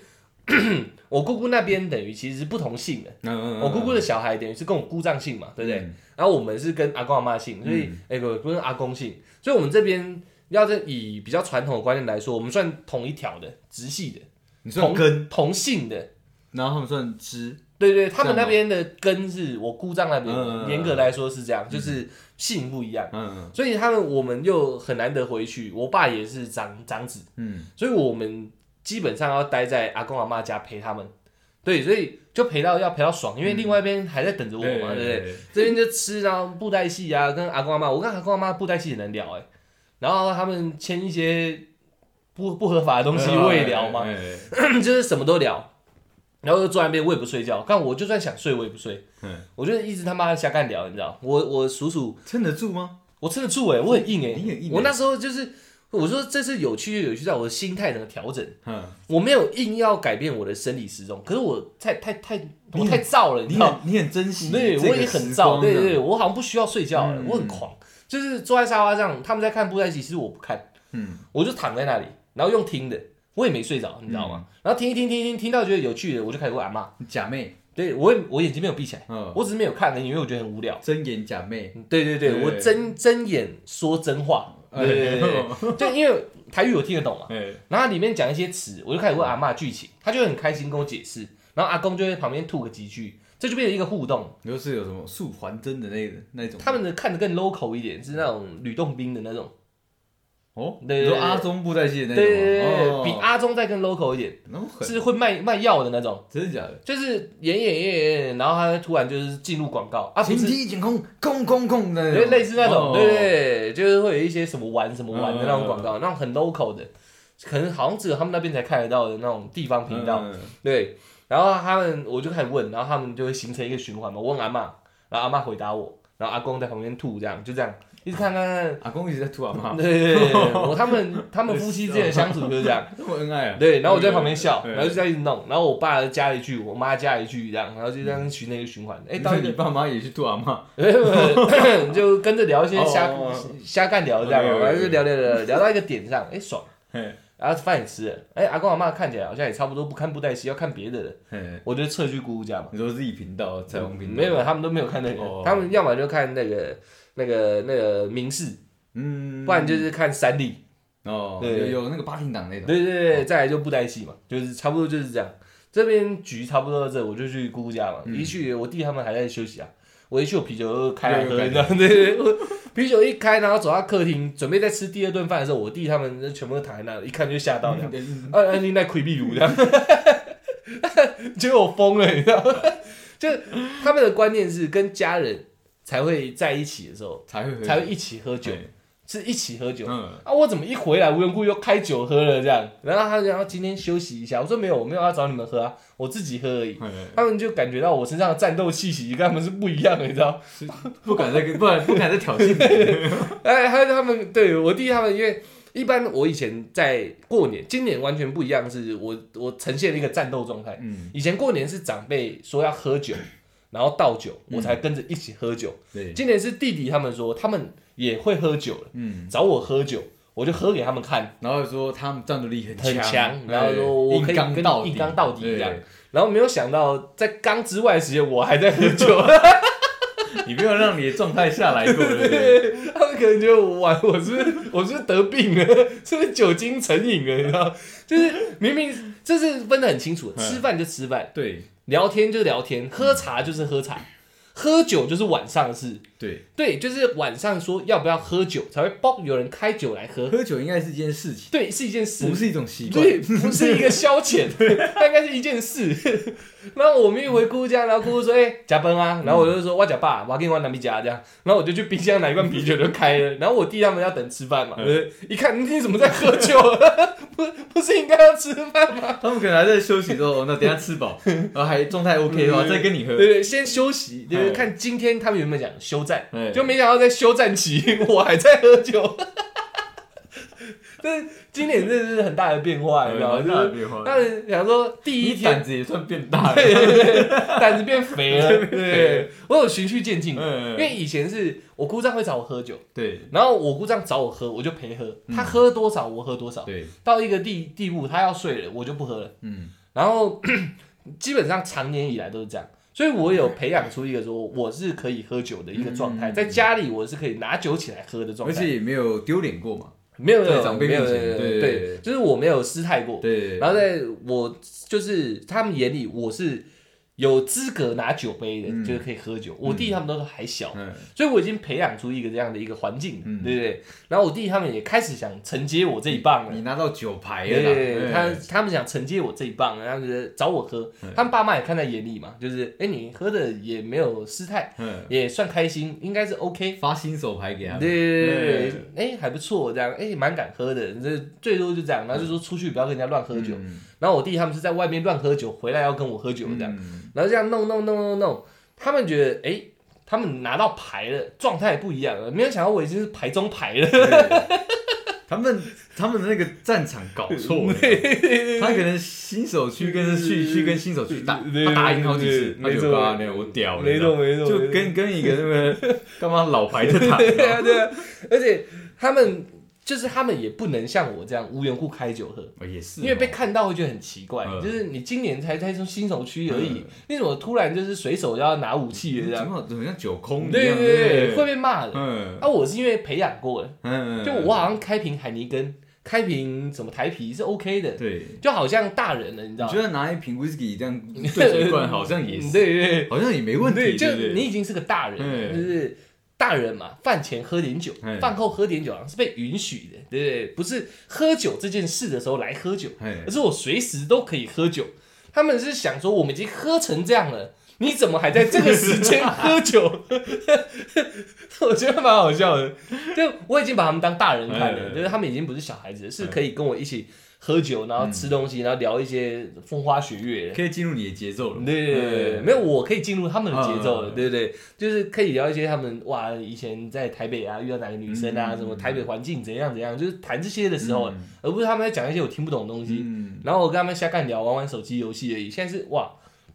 我姑姑那边等于其实是不同姓的。嗯我姑姑的小孩等于是跟我姑丈姓嘛，对不对？嗯。然后我们是跟阿公阿妈姓，所以哎不不是阿公姓，所以我们这边要是以比较传统的观念来说，我们算同一条的直系的，你算同根，同姓的。然后他们算支，对对，他们那边的根是我姑丈那边严格来说是这样，就是姓不一样，嗯。所以他们我们又很难得回去。我爸也是长长子，嗯。所以我们基本上要待在阿公阿妈家陪他们。对，所以就陪到要陪到爽，因为另外一边还在等着我嘛，对不对？对？这边就吃然后布袋戏啊，跟阿公阿妈，我跟阿公阿妈布袋戏也能聊哎、然后他们签一些不不合法的东西，我也聊嘛，就是什么都聊，然后就坐在那边我也不睡觉，但我就算想睡我也不睡，嗯。我就一直他妈的瞎干聊，你知道，我我数数撑得住吗？我撑得住哎、我很硬哎、我那时候就是我说这次有趣就有趣在我的心态怎么调整，嗯，我没有硬要改变我的生理时钟，可是我太太太我太燥了，你。很你很珍惜，对，我也很燥，对对对，，我好像不需要睡觉了，嗯。我很狂，就是坐在沙发上，他们在看布袋戏，其实我不看，嗯，我就躺在那里，然后用听的，我也没睡着，你知道吗？然后听一听听一听，听到觉得有趣的，我就开始问阿妈，假妹，对我也我眼睛没有闭起来，嗯，我只是没有看而已，因为我觉得很无聊。睁眼假妹，对对对，对。我睁睁眼说真话，对对对对，就因为台语我听得懂嘛，哎，然后它里面讲一些词，我就开始问阿妈剧情，她就会很开心跟我解释，然后阿公就在旁边吐个几句，这就变成一个互动。你说是有什么树环针的那个那种，他们的看得更 local 一点，是那种吕洞宾的那种，哦，对对对。阿中布袋戏的那对种吗，对对对，哦。比阿中再更 local 一点，是会卖卖药的那种，真的假的？就是演演演演演，然后他突然就是进入广告。啊，不请是，提检控，空空空的。那对，种，类似那种，哦。对对对，就是会有一些什么玩什么玩的那种广嗯。告，那种很 local 的，可能好像只有他们那边才看得到的那种地方频道，嗯。对，然后他们我就开始问，然后他们就会形成一个循环嘛，我问阿妈，然后阿妈回答我，然后阿公在旁边吐，这样就这样一直看看看。阿公一直在吐阿妈，对对对对，我他们 他们夫妻之间的相处就是这样，那么恩爱啊，对，然后我在旁边笑，然后就在一直弄，然后我爸加一句，我妈加一句，这样，然后就这样循那个循环，哎，到底你爸妈也去吐阿妈，就跟着聊一些瞎哦瞎干聊这样然后就聊聊聊聊到一个点上，哎爽，嘿，然后饭也吃了，哎阿公阿妈看起来好像也差不多不看布袋戏，要看别的了，嘿，我就撤去姑姑家嘛。你说自己频道彩虹频道，没有，他们都没有看那个，哦他们要么就看那个那个那个明视，嗯，不然就是看三立。哦，对有有那个八点档那种，对对对，再来就布袋戏嘛，就是差不多就是这样。这边局差不多到这，我就去姑姑家嘛。嗯一去，我弟他们还在休息啊。我一去，我啤酒开来喝，你知道？对对对，我啤酒一开，然后走到客厅，准备在吃第二顿饭的时候，我弟他们全部都躺在那里，一看就吓到这样。嗯啊，安静在亏壁炉这样，结果我疯了，你知道吗？就他们的观念是跟家人才会在一起的时候，才会才会一起喝酒，是一起喝酒。嗯，啊，我怎么一回来无缘故又开酒喝了这样？然后他然后今天休息一下，我说没有，我没有要找你们喝啊，我自己喝而已。嘿他们就感觉到我身上的战斗气息跟他们是不一样的，你知道？不敢再跟，不然不敢再挑衅你，哎，还有他们对我弟他们，因为一般我以前在过年，今年完全不一样，是我我呈现了一个战斗状态。嗯，以前过年是长辈说要喝酒，然后倒酒，我才跟着一起喝酒。对，今年是弟弟他们说他们也会喝酒了，嗯，找我喝酒，我就喝给他们看。然后说他们战斗力很很强强，然后说我可以跟你硬刚到底一样。然后没有想到，在缸之外的时间，我还在喝酒。你没有让你的状态下来过，对不对？他们可能觉得我玩，我是我是得病了，是不是酒精成瘾了？你知道，就是明明这是分得很清楚吃饭就吃饭，对聊天就聊天，喝茶就是喝茶，喝酒就是晚上的事。对，对，就是晚上说要不要喝酒，才会包有人开酒来喝。喝酒应该是一件事情，对，是一件事，不是一种习惯。对，不是一个消遣，它应该是一件事。然后我们一回姑姑家，然后姑姑说：“哎、加班啊。”然后我就说：“我加爸，我要跟你玩南米夹这样。”然后我就去冰箱拿一罐啤酒就开了。然后我弟他们要等吃饭嘛，嗯对不对？一看你怎么在喝酒？不不是应该要吃饭吗？他们可能还在休息之后，那等下吃饱，然后还状态 OK 的话，再跟你喝对。对，先休息，对对就是看今天他们有没有讲休战，哎就没想到在休战期 我还在喝酒。但是今年真的是很大的变化，你知道吗？蛮就是大的变化。当然想说第一天胆子也算变大了，对对对，胆子变肥了，对，我有循序渐进，嗯因为以前是我姑丈会找我喝酒，对然后我姑丈找我喝，我就陪喝，他喝多少我喝多少，对，到一个地地步他要睡了，我就不喝了，嗯然后 基本上常年以来都是这样。所以我有培养出一个说我是可以喝酒的一个状态，嗯。在家里我是可以拿酒起来喝的状态，而且也没有丢脸过嘛。没有没有在长辈没有面前对对，就是我没有失态过，对，然后在我就是他们眼里，我是有资格拿酒杯的，嗯就是可以喝酒。我弟他们都还小，嗯所以我已经培养出一个这样的一个环境，嗯对不对？然后我弟他们也开始想承接我这一棒了。你拿到酒牌了对他他们想承接我这一棒，然后就是找我喝嗯。他们爸妈也看在眼里嘛，就是哎，你喝的也没有失态，嗯，也算开心，应该是 OK。发新手牌给他对们。对对对，哎还不错，这样哎蛮敢喝的，这最多就这样，然后就说出去不要跟人家乱喝酒。嗯然后我弟他们是在外面乱喝酒，回来要跟我喝酒这样，嗯。然后这样弄弄弄弄弄，他们觉得哎，他们拿到牌了，状态不一样了，没有想到我已经是牌中牌了，他们他们的那个战场搞错了，他可能新手区跟去去跟新手区打，他打赢好几次，他没错。就刚刚那样我屌了，没错没错，就跟跟一个那个 干嘛老牌的打，对啊对啊，而且他们就是他们也不能像我这样无缘故开酒喝。哦也是哦，因为被看到会觉得很奇怪，嗯。就是你今年才才从新手区而已嗯，你怎么突然就是随手要拿武器了这样？怎么怎么像酒空一样，对对对对，会被骂的。嗯。啊，我是因为培养过的，嗯，就我好像开瓶海尼根，开瓶什么台啤是 OK 的，对，就好像大人了，你知道吗？你觉得拿一瓶 whisky 这样对着一罐，好像也嗯是，对对对。好像也没问对，题，就你已经是个大人了，嗯。就是大人嘛，饭前喝点酒嗯，饭后喝点酒，好像是被允许的，对不对？不是喝酒这件事的时候来喝酒，哎而是我随时都可以喝酒。他们是想说，我们已经喝成这样了，你怎么还在这个时间喝酒？我觉得蛮好笑的，就我已经把他们当大人看了，嗯就是他们已经不是小孩子，是可以跟我一起喝酒，然后吃东西，然后聊一些风花雪月。可以进入你的节奏了，对对对没有，我可以进入他们的节奏了，嗯对不对？就是可以聊一些他们哇，以前在台北啊遇到哪个女生啊，嗯什么台北环境怎样怎样，就是谈这些的时候，嗯。而不是他们在讲一些我听不懂的东西，嗯，然后我跟他们瞎干聊，玩玩手机游戏而已。现在是哇，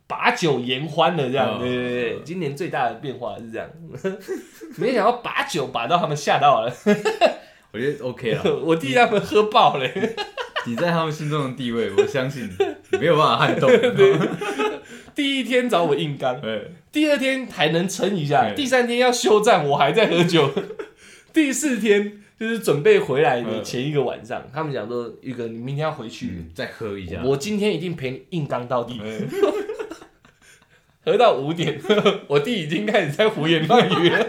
把酒言欢了这样，嗯对对对，今年最大的变化是这样，没想到把酒把到他们吓到了，我觉得 OK 了。我弟他们喝爆了，你在他们心中的地位，我相信你没有办法撼动。第一天找我硬刚，第二天还能撑一下，嗯第三天要休战，我还在喝酒，第四天。就是准备回来的前一个晚上，他们讲说，玉哥你明天要回去，嗯，再喝一下。我今天一定陪你硬刚到底，嗯喝到五点，我弟已经开始在胡言乱语了，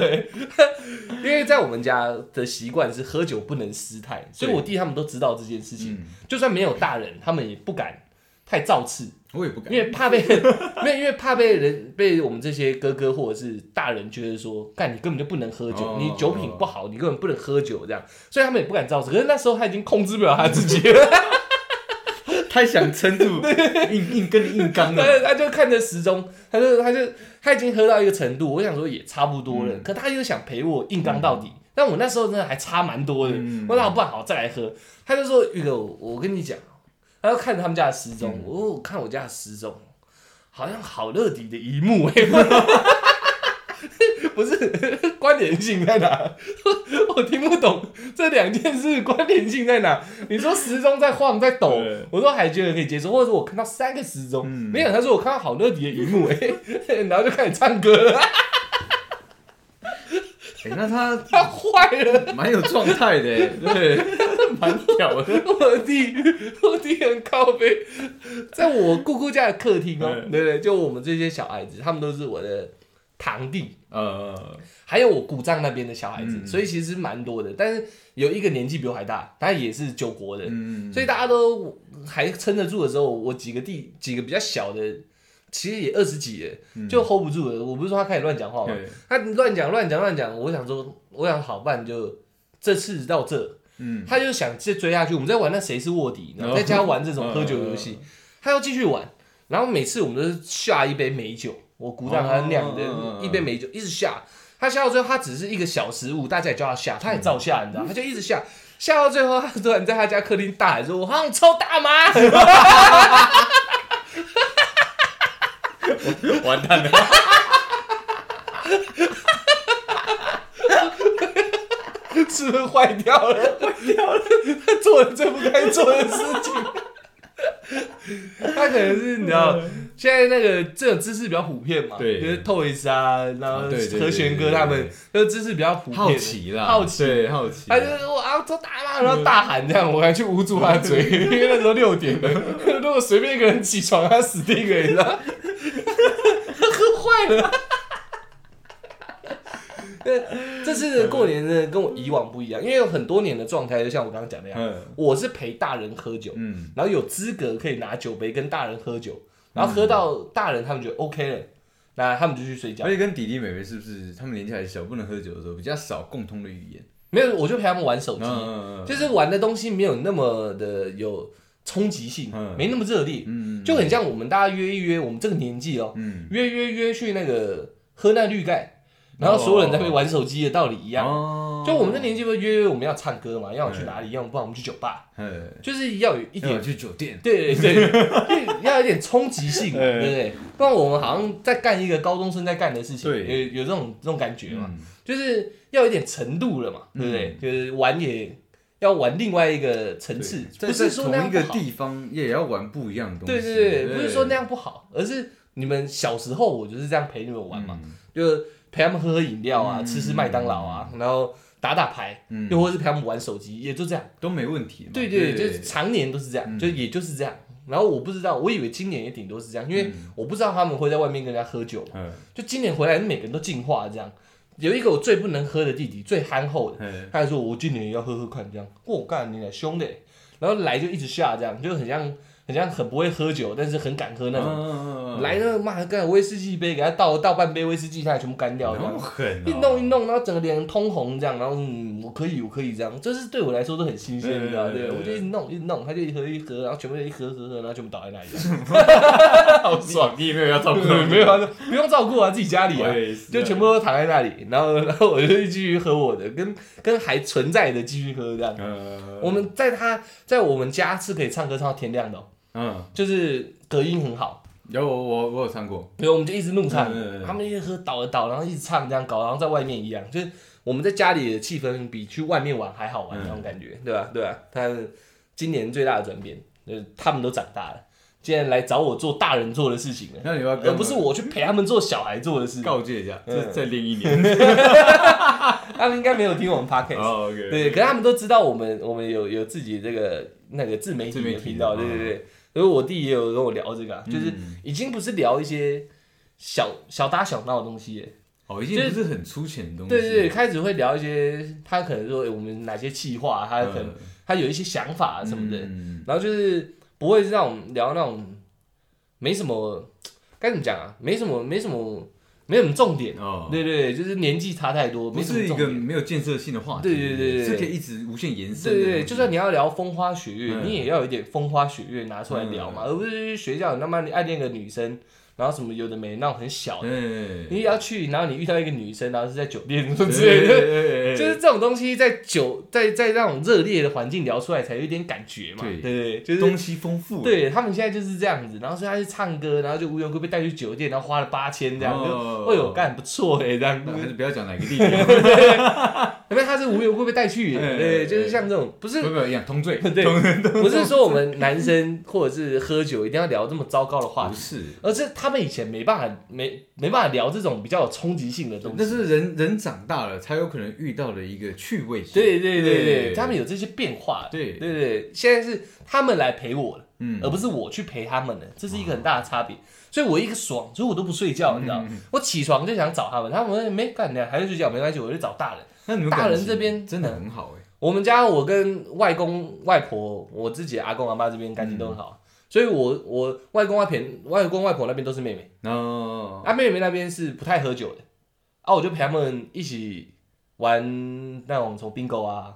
很扯欸因为在我们家的习惯是喝酒不能失态，所以我弟他们都知道这件事情，嗯，就算没有大人，他们也不敢太造次，我也不敢因。为怕被没有，因为怕被 人被我们这些哥哥或者是大人觉得说，干你根本就不能喝酒，哦你酒品不好，你根本不能喝酒这样，所以他们也不敢造次。可是那时候他已经控制不了他自己了。太想撑住，硬硬跟你硬刚了。他他就看着时钟，他就他就他已经喝到一个程度，我想说也差不多了，嗯可他又想陪我硬刚到底。但我那时候真的还差蛮多的，嗯我说好不然好再来喝。他就说玉哥，我我跟你讲，他就看着他们家的时钟，嗯我、我看我家的时钟，好像好乐迪的一幕哎、不是 关联性在哪？我听不懂这两件事关联性在哪？你说时钟在晃在抖，我都还觉得可以接受，或者说我看到三个时钟，嗯没想到他说我看到好乐迪的一幕哎、然后就开始唱歌了，哎，那他他坏了。蛮有状态的，对，蛮屌的。我弟，我弟很靠背，在我姑姑家的客厅哦、嗯对不对？就我们这些小孩子，他们都是我的堂弟，呃，还有我姑丈那边的小孩子，嗯所以其实蛮多的。但是有一个年纪比我还大，他也是九国的，嗯，所以大家都还撑得住的时候，我几个弟几个比较小的，其实也二十几了，就 hold 不住了。我不是说他开始乱讲话吗？对，他乱讲乱讲乱讲，我想说，我想好办就这次到这，嗯，他就想再追下去。我们在玩那谁是卧底，然后在家玩这种 喝酒游戏，他要继续玩。然后每次我们都是下一杯美酒，我鼓掌他两的、一杯美酒，一直下。他下到最后，他只是一个小食物，大家也叫他下，他也照下，你知道，他就一直下，下到最后，他突然在他家客厅大喊说：“我好想抽大麻！”完蛋了，是不是坏掉了？坏掉了，他做了最不该做的事情。他可能是你知道，现在那个这种知识比较普遍嘛，对就是 Toys 啊，然后啊对对对和弦哥他们，都知识比较普遍，好奇啦，好奇。对，好奇，他就是我啊，抽大麻，然后大喊这样，我还去捂住他的嘴，因为那时候六点了，如果随便一个人起床，他死定了，你知道？喝坏了。这次的过年呢，跟我以往不一样，因为有很多年的状态，就像我刚刚讲那样，嗯我是陪大人喝酒，嗯，然后有资格可以拿酒杯跟大人喝酒，然后喝到大人他们觉得 OK 了，那他们就去睡觉。而。且跟弟弟妹妹是不是他们年纪还小，不能喝酒的时候比较少共通的语言？没有，我就陪他们玩手机，嗯就是玩的东西没有那么的有冲击性，嗯。没那么热烈，嗯就很像我们大家约一约，我们这个年纪哦，嗯。约约约去那个喝那绿盖，然后所有人在那边玩手机的道理一样。哦就我们这年纪不是约约我们要唱歌嘛，要去哪里，要不然我们去酒吧，嗯，就是要有一点去酒店，对对对，要有点冲击性对不对？不然我们好像在干一个高中生在干的事情，有有这种这种感觉嘛，嗯就是要有点程度了嘛，对不对？就是玩也要玩另外一个层次，对不是说同一个。地方也要玩不一样的东西。对对对，不是说那样不好，而是你们小时候我就是这样陪你们玩嘛，嗯就是陪他们喝喝饮料啊，嗯吃吃麦当劳啊，然后打打牌，嗯又或者是陪他们玩手机，也就这样。都没问题嘛。对对，就是常年都是这样，嗯就也就是这样。然后我不知道，我以为今年也顶多是这样，因为我不知道他们会在外面跟人家喝酒就今年回来，每个人都进化这样。有一个我最不能喝的弟弟，最憨厚的，嗯他还说我今年也要喝喝看这样。我干你俩凶的欸，然后来就一直下这样，就很像很像很不会喝酒，但是很敢喝那种。种来了，妈干威士忌杯，给他倒倒半杯威士忌，他也全部干掉，这么狠哦，一弄一弄，然后整个脸通红这样，然后嗯，我可以，我可以这样，这是对我来说都很新鲜，嗯你知道？对，我就一直弄一直弄，他就一喝一喝，然后全部人一喝喝喝，然后全部倒在那里，好爽。你也没有要照顾对，没有啊，不用照顾啊，自己家里啊就全部都躺在那里，然后然后我就继续喝我的，跟跟还存在的继续喝这样。呃，我们在他在我们家是可以唱歌唱到天亮的哦，嗯，就是隔音很好。有我我我有唱过，对我们就一直怒唱，他们一直喝倒了倒，然后一直唱这样搞，然后在外面一样，就是我们在家里的气氛比去外面玩还好玩嗯那种感觉，对吧？对吧？他今年最大的转变，就是他们都长大了，竟然来找我做大人做的事情了，那你要跟而不是我去陪他们做小孩做的事。告诫一下，嗯再再练一年。他们应该没有听我们 podcast，、对，可是他们都知道我们我们有有自己这个那个自媒体自媒体的频道，对对对。所以我弟也有跟我聊这个、啊，就是嗯已经不是聊一些小小打小闹的东西了。哦，已经不是很粗浅的东西。对对对，开始会聊一些他可能说诶我们哪些计划，他可能、嗯他有一些想法什么的，嗯然后就是不会是那种聊那种没什么该怎么讲啊，没什么没什么没有什么重点，哦，对对对，就是年纪差太多，不是一个。没有建设性的话题，对对对对。是可以一直无限延伸的。对对对，就算你要聊风花雪月，嗯。你也要有一点风花雪月拿出来聊嘛，而不是去学校你他妈你爱恋个女生，然后什么有的没那种很小的，对，你也要去，然后你遇到一个女生，然后是在酒店什么之类的，就是这种东西在酒在在那种热烈的环境聊出来才有一点感觉嘛，对对对，就是东西丰富，对他们现在就是这样子，然后所以他去唱歌，然后就无缘无故被带去酒店，然后花了八千这样，就哦哎呦干不错哎这样，那还是不要讲哪个地方，因为他是无缘无故被带去，哎对，就是像这种不是不不一样，通罪，对，不是说我们男生或者是喝酒一定要聊这么糟糕的话题，不是，而是他们以前没办法没没办法聊这种比较有冲击性的东西。那是人人长大了才有可能遇到的一个趣味性，对对对对，对。他们有这些变化。对。对对，现在是他们来陪我了，嗯。而不是我去陪他们了，这是一个很大的差别。所以我一个爽，所以我都不睡觉，你知道，嗯。我起床就想找他们，他们没干的，还是睡觉？没关系，我就找大人。那你们大人这边真的很好哎，我们家我跟外公外婆，我自己的阿公阿妈这边感情都很好，所以我我外公外婆外公外婆那边都是妹妹，哦，啊妹妹那边是不太喝酒的，啊我就陪他们一起玩那种从 bingo 啊，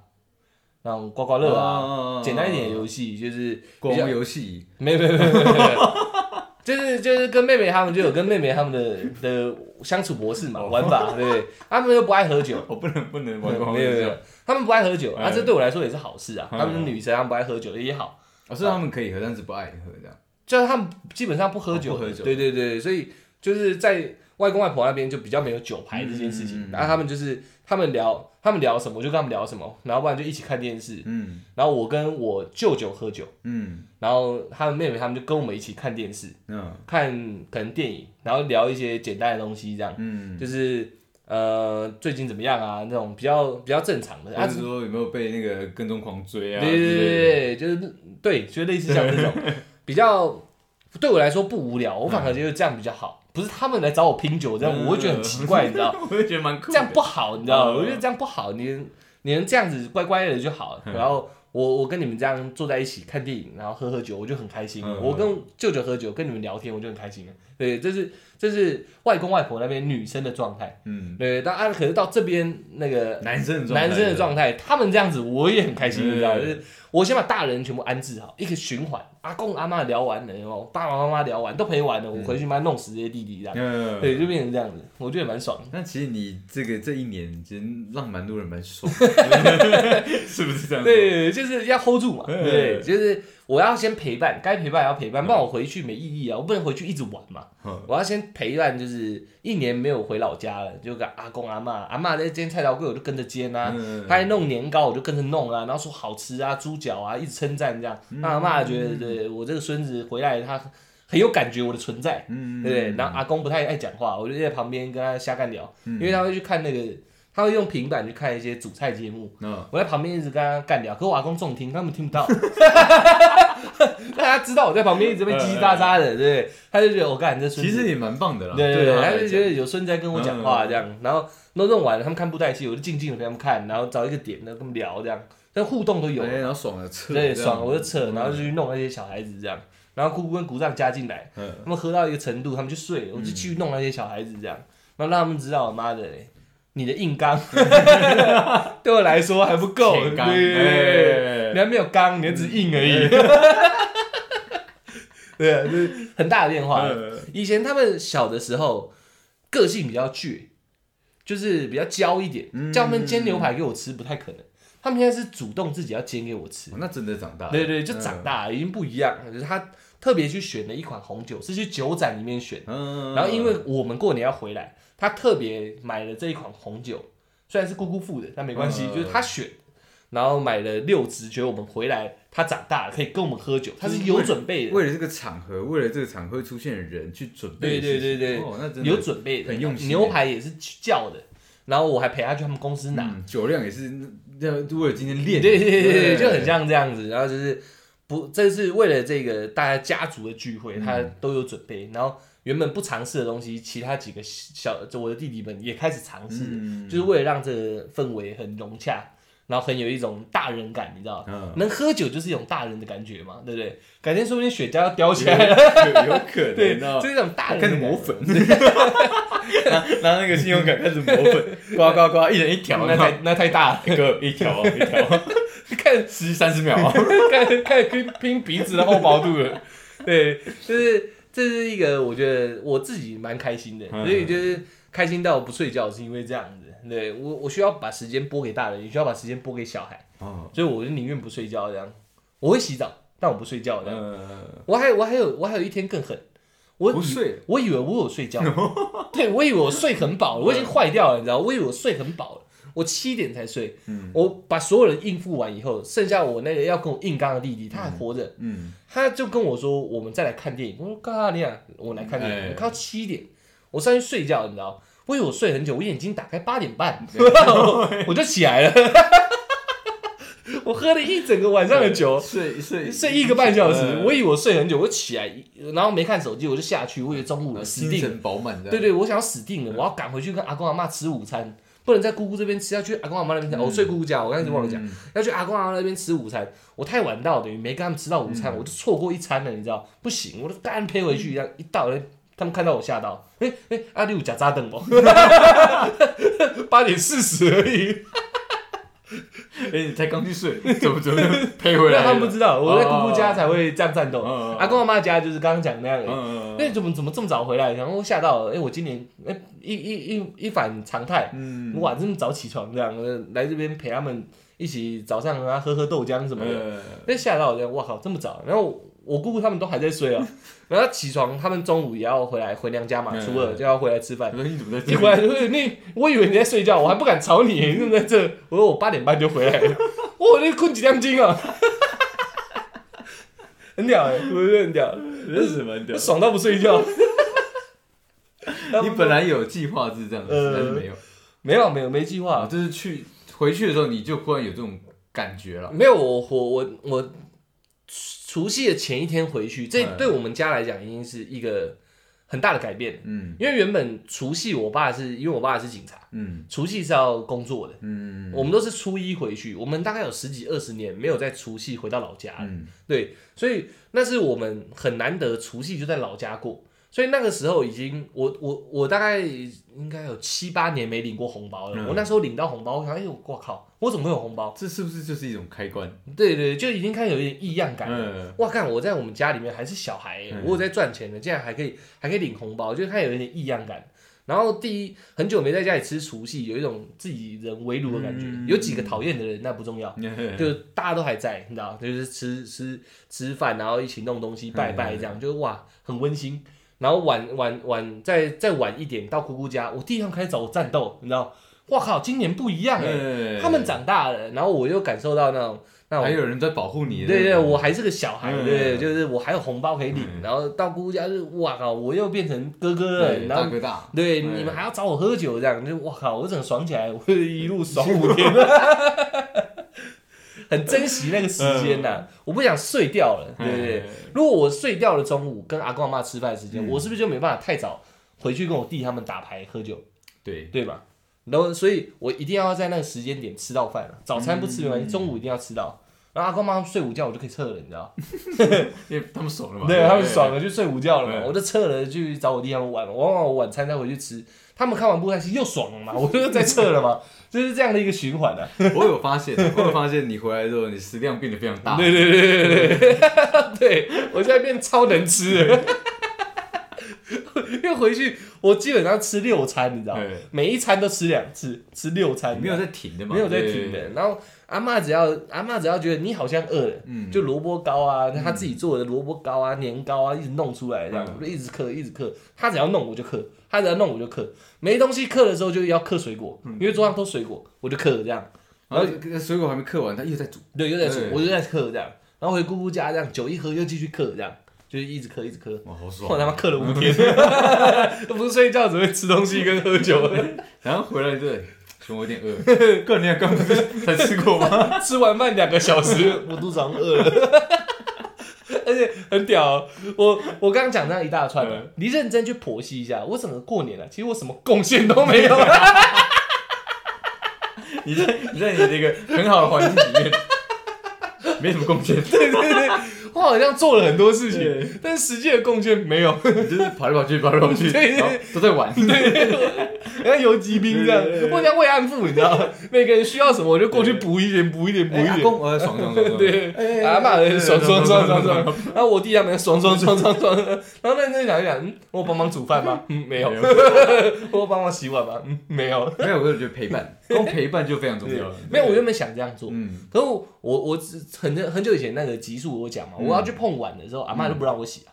那种刮刮乐啊，啊简单一点的游戏，就是光游戏，没有没有没有没。有，就是就是跟妹妹他们就有跟妹妹他们的的相处模式嘛，玩法，对。不对？他们又不爱喝酒，我不能不能玩光没有没有，他们不爱喝酒，啊，哎。这对我来说也是好事啊。嗯他们是女生，他们不爱喝酒也好，哦，所以他们可以喝，但是不爱喝这样。就是他们基本上不喝酒，哦不喝酒。对对对，所以就是在外公外婆那边就比较没有酒牌这件事情，嗯然后他们就是他们聊他们聊什么，我就跟他们聊什么，然后不然就一起看电视，嗯。然后我跟我舅舅喝酒，嗯。然后他们妹妹他们就跟我们一起看电视，嗯。看可能电影，然后聊一些简单的东西，这样。嗯，就是呃最近怎么样啊那种比较比较正常的，啊或者说有没有被那个跟踪狂追啊？对对对就是对，就类似像这种比较对我来说不无聊，我反而觉得这样比较好。不是他们来找我拼酒，这样嗯我会觉得很奇怪，你知道？我就觉得蛮酷。这样不好，你知道？嗯我觉得这样不好，你你能这样子乖乖的就好。嗯然后我我跟你们这样坐在一起看电影，然后喝喝酒，我就很开心。嗯我跟舅舅喝酒，跟你们聊天，我就很开心。对，这是这是外公外婆那边女生的状态。嗯，对，但啊，可是到这边那个男生的状态男生的状态，他们这样子我也很开心，嗯你知道？就是我先把大人全部安置好，一个循环，阿公阿妈聊完了，然后爸爸妈妈聊完都陪完了，我回去妈弄死这些弟弟，这样，嗯，对，就变成这样子，我觉得蛮爽的。那其实你这个这一年，其实让蛮多人蛮爽，是不是这样？，对，就是要 hold 住嘛，嗯。对，就是我要先陪伴，该陪伴也要陪伴，不然我回去没意义啊，我不能回去一直玩嘛，嗯。我要先陪伴，就是一年没有回老家了，就跟阿公阿妈，阿妈在煎菜刀柜我就跟着煎啊，嗯。他在弄年糕，我就跟着弄啊，然后说好吃啊，猪脚啊，一直称赞这样，那阿妈觉得对我这个孙子回来他很有感觉我的存在，嗯对不对？然后阿公不太爱讲话，我就在旁边跟他瞎干聊，嗯因为他会去看那个，他会用平板去看一些主菜节目，嗯我在旁边一直跟他干聊，可我阿公重听，他们听不到 但他知道我在旁边一直被叽叽喳喳的，对不对？他就觉得我干这孙子其实也蛮棒的啦。对对对，他来讲他就觉得有孙子在跟我讲话这样，然后弄弄完了，他们看布袋戏，我就静静的陪他们看，然后找一个点，然后跟他们聊这样，但互动都有，哎然后爽了，撤对，爽我就撤，然后就去弄那些小孩子这样，然后姑姑跟姑丈加进来，嗯他们喝到一个程度，他们就睡了，我就继续弄那些小孩子这样，然后让他们知道，妈的嘞。你的硬刚 对我来说还不够，铁刚对对对对哎你还没有刚，你还只是硬而已。对啊，就是很大的变化。嗯以前他们小的时候个性比较倔，就是比较娇一点，嗯叫他们煎牛排给我吃不太可能。他们现在是主动自己要煎给我吃，那真的长大了，对对，就长大了，已经不一样了。就是他特别去选了一款红酒，是去酒展里面选，嗯，然后因为我们过年要回来，他特别买了这一款红酒，虽然是姑姑付的，但没关系，嗯就是他选，然后买了六支，觉得我们回来他长大了可以跟我们喝酒，他是有准备的，为了这个场合，为了这个场合会出现的人去准备对的事情，对对对哦，那真的有准备的，很用心牛排也是叫的，然后我还陪他去他们公司拿，嗯酒量也是要为了今天练，对对对对，就很像这样子。然后就是不，这是为了这个大家家族的聚会，他都有准备。然后原本不尝试的东西，其他几个小就我的弟弟们也开始尝试，嗯就是为了让这个氛围很融洽，然后很有一种大人感，你知道？嗯，能喝酒就是一种大人的感觉嘛，对不对？改天说不定雪茄要叼起来了，有有可，能哦这。是一种大人开始磨粉，拿拿那个信用卡开始磨粉，刮刮刮，一人一条，那太那太大了，哥一条一条，看吃三十秒，看看拼拼鼻子的厚薄度了。对，就是这是一个我觉得我自己蛮开心的，嗯所以就是开心到不睡觉，是因为这样子。对我我需要把时间拨给大人，也需要把时间拨给小孩，哦，所以我就宁愿不睡觉这样。我会洗澡，但我不睡觉这样。呃，我还我还有我还有一天更狠，我以不睡，我以为我有睡觉，对我以为我睡很饱了，我已经坏掉了，你知道，我以为我睡很饱了，我七点才睡，嗯。我把所有人应付完以后，剩下我那个要跟我硬刚的弟弟，他还活着，嗯，他就跟我说，我们再来看电影。我说干啥你啊？我来看电影，哎。我看到七点，我上去睡觉，你知道，我以为我睡很久，我眼睛打开八点半，我就起来了。我喝了一整个晚上的酒，睡睡睡一个半小时，嗯我以为我睡很久，我起来，然后没看手机，我就下去，我以为中午了，死定了。精神饱满的，对对，我想要死定了，我要赶回去跟阿公阿妈吃午餐，不能在姑姑这边吃，要去阿公阿妈那边我睡姑姑家，我刚才忘了讲，嗯，要去阿公阿妈那边吃午餐。我太晚到，等于没跟他们吃到午餐，我就错过一餐了，你知道？不行，我就当然陪回去，一样一到，他们看到我吓到，哎、哎、阿六假扎灯不？八点四十而已，哎，你才刚去睡，怎么怎么就赔回来？他们不知道，我在姑姑家才会这样战斗。阿公阿妈家就是刚刚讲那样那怎么怎么这么早回来？然后吓到了，哎，我今年哎一一一一反常态，嗯哇，这么早起床这样，呃来这边陪他们一起早上啊喝喝豆浆什么的，呃那吓到我，这样哇靠，这么早！然后我姑姑他们都还在睡啊，然后起床，他们中午也要回来回娘家嘛，嗯初二就要回来吃饭。你怎么在这一回来你，我以为你在睡觉，我还不敢吵你，你怎么在这？我说我八点半就回来了，我那困几两斤啊，很屌哎、欸，我觉得很屌，认识蛮屌。爽到不睡觉。你本来有计划是这样子，呃但是没有没有没有没计啊，划，就是去回去的时候你就忽然有这种感觉了。没有我我我我除夕的前一天回去，这嗯。对我们家来讲已经是一个很大的改变。嗯。因为原本除夕我爸是因为我爸是警察，嗯。除夕是要工作的，嗯。我们都是初一回去，我们大概有十几二十年没有在除夕回到老家了，嗯。对，所以那是我们很难得除夕就在老家过，所以那个时候已经我我我大概应该有七八年没领过红包了，嗯我那时候领到红包，我想哎呦我靠，我怎么会有红包？这是不是就是一种开关？对对，就已经开始有一点异样感了。嗯哇，看我在我们家里面还是小孩欸、嗯我有在赚钱的，竟然还可以还可以领红包，就看有一点异样感。然后第一，很久没在家里吃除夕，有一种自己人围炉的感觉。嗯有几个讨厌的人那不重要，就大家都还在，你知道，就是吃吃吃饭，然后一起弄东西拜拜，这样就哇很温馨。然后晚晚晚再再晚一点到姑姑家，我弟他们开始找我战斗，你知道，哇靠，今年不一样哎、哎他们长大了，然后我又感受到那种那种还有人在保护你。对对，我还是个小孩，嗯对，就是我还有红包可以领，嗯然后到姑姑家就哇靠，我又变成哥哥了，对然后大哥大。对嗯你们还要找我喝酒，这样就哇靠，我整个爽起来，我一路爽五天 很珍惜那个时间呐，我不想睡掉了，对对？对。如果我睡掉了中午跟阿公阿妈吃饭的时间，嗯。我是不是就没办法太早回去跟我弟他们打牌喝酒，对，对吧？然后，所以我一定要在那个时间点吃到饭了，早餐不吃没关系，中午一定要吃到。然后阿公妈睡午觉，我就可以撤了，你知道？因为他们爽了嘛。对他们爽了就睡午觉了嘛，我就撤了去找我弟他们玩，往往我晚餐再回去吃，他们看完布袋戏又爽了嘛，我就在撤了嘛，就是这样的一个循环啊。我有发现，我有发现你回来之后，你食量变得非常大。对对对对对对，对我现在变超能吃了，因为回去我基本上吃六餐，你知道吗，每一餐都吃两次，吃六餐，没有在停的嘛？没有在停的。。然后阿妈只要阿妈只要觉得你好像饿了，嗯，就萝卜糕啊，他自己做的萝卜糕啊、年糕啊，一直弄出来这样，就一直嗑，一直嗑。他只要弄我就嗑，他只要弄我就嗑。没东西嗑的时候就要嗑水果，嗯因为桌上都水果，我就嗑这样。然后水果还没嗑完，他又在煮。对，又在煮，我就在嗑这样。然后回姑姑家这样，酒一喝又继续嗑这样，就是一直嗑一直嗑。哇，好爽我爽！他妈嗑了五天，都 不是睡觉，只会吃东西跟喝酒。然后回来对，熊我有点饿。哥，你刚不是才吃过吗？吃完饭两个小时，我肚子好像饿了。而且很屌哦、我我刚刚讲这样一大串你认真去剖析一下，我整个过年了，其实我什么贡献都没有。你在你在你的一个很好的环境里面，没什么贡献，对对对，我好像做了很多事情对，但实际的贡献没有。就是跑来跑去，跑来跑去，对对然后都在玩。像 游击兵这样对对对，我像慰安妇，你知道吗？每个人需要什么，我就过去补一点，补一点，补一点。我爽爽爽爽。对，哎阿妈人爽爽爽爽爽爽。，然后我弟他们爽爽爽爽爽，然后认真想一想，嗯，我帮忙煮饭吗？嗯，没有。我帮忙洗碗吗？嗯，没有。没有，我就觉得陪伴，光陪伴就非常重要了。没有，我原本想这样做，嗯，可是我我我只很很久以前那个集数我讲嘛，嗯我要去碰碗的时候，阿妈就不让我洗啊，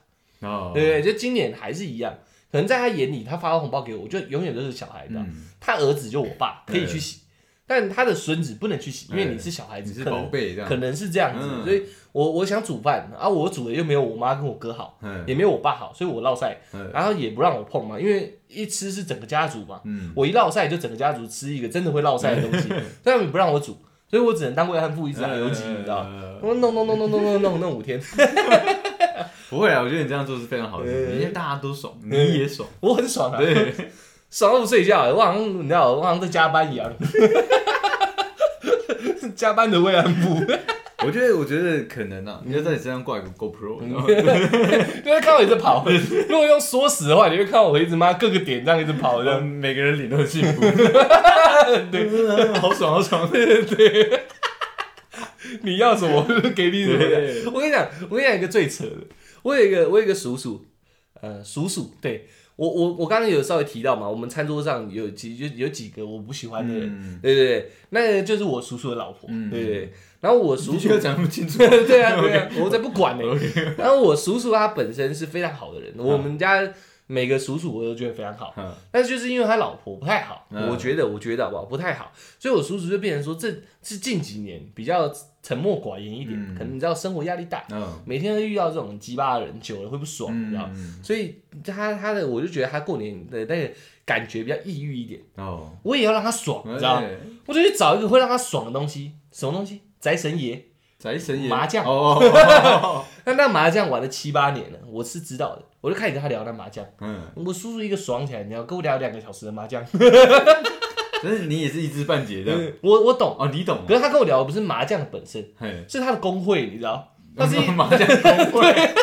哦，对不对？就今年还是一样，可能在他眼里，他发红包给我，我就永远都是小孩的，嗯，他儿子就我爸可以去洗，但他的孙子不能去洗，因为你是小孩子，你是宝贝这样。可。能是这样子，嗯。所以我我想煮饭啊，我煮的又没有我妈跟我哥好，嗯。也没有我爸好，所以我落赛，嗯。然后也不让我碰嘛，因为一吃是整个家族嘛，嗯，我一落赛就整个家族吃一个真的会落赛的东西，他们不让我煮，所以我只能当慰安妇一直打游击，你知道？我弄弄弄弄弄弄弄弄五天，不会啊，我觉得你这样做是非常好的，嗯因为大家都爽，你也爽。我很爽啊，对，爽到不睡觉，我好像你知道，我好像在加班一样，加班的慰安妇，我觉得，我觉得可能啊，你要在你身上挂一个 GoPro，因为看到我一直跑。如果用缩时的话，你会看到我一直妈各个点这样一直跑，这样。每个人脸都很幸福，对，好爽好爽。对。对，你要什么 给你什么对。我跟你讲，我跟你讲一个最扯的，我有一个我有一个叔叔，呃，叔叔，对我我我刚刚有稍微提到嘛，我们餐桌上有几有有几个我不喜欢的人，嗯对对对，那个就是我叔叔的老婆，嗯对对对。然后我叔叔讲不清楚。对 啊对啊，我才不管呢。然后我叔叔他本身是非常好的人，我们家每个叔叔我都觉得非常好。嗯。但是就是因为他老婆不太好，嗯。我觉得我觉得好不好不太好，所以我叔叔就变成说这是近几年比较沉默寡言一点，嗯。可能你知道生活压力大，嗯，每天都遇到这种鸡巴的人，久了会不爽，你知道？嗯，所以他他的我就觉得他过年的那个感觉比较抑郁一点，哦，我也要让他爽，你知道我就去找一个会让他爽的东西，什么东西？宅神爷，宅神爷麻将哦 那那麻将玩了七八年了，我是知道的，我就开始跟他聊那麻将。嗯，我叔叔一个爽起来，你知道，跟我聊两个小时的麻将，但是你也是一知半解的。我我懂。哦，你懂可是他跟我聊的不是麻将本身，是他的工会，你知道？他是一 麻将工会，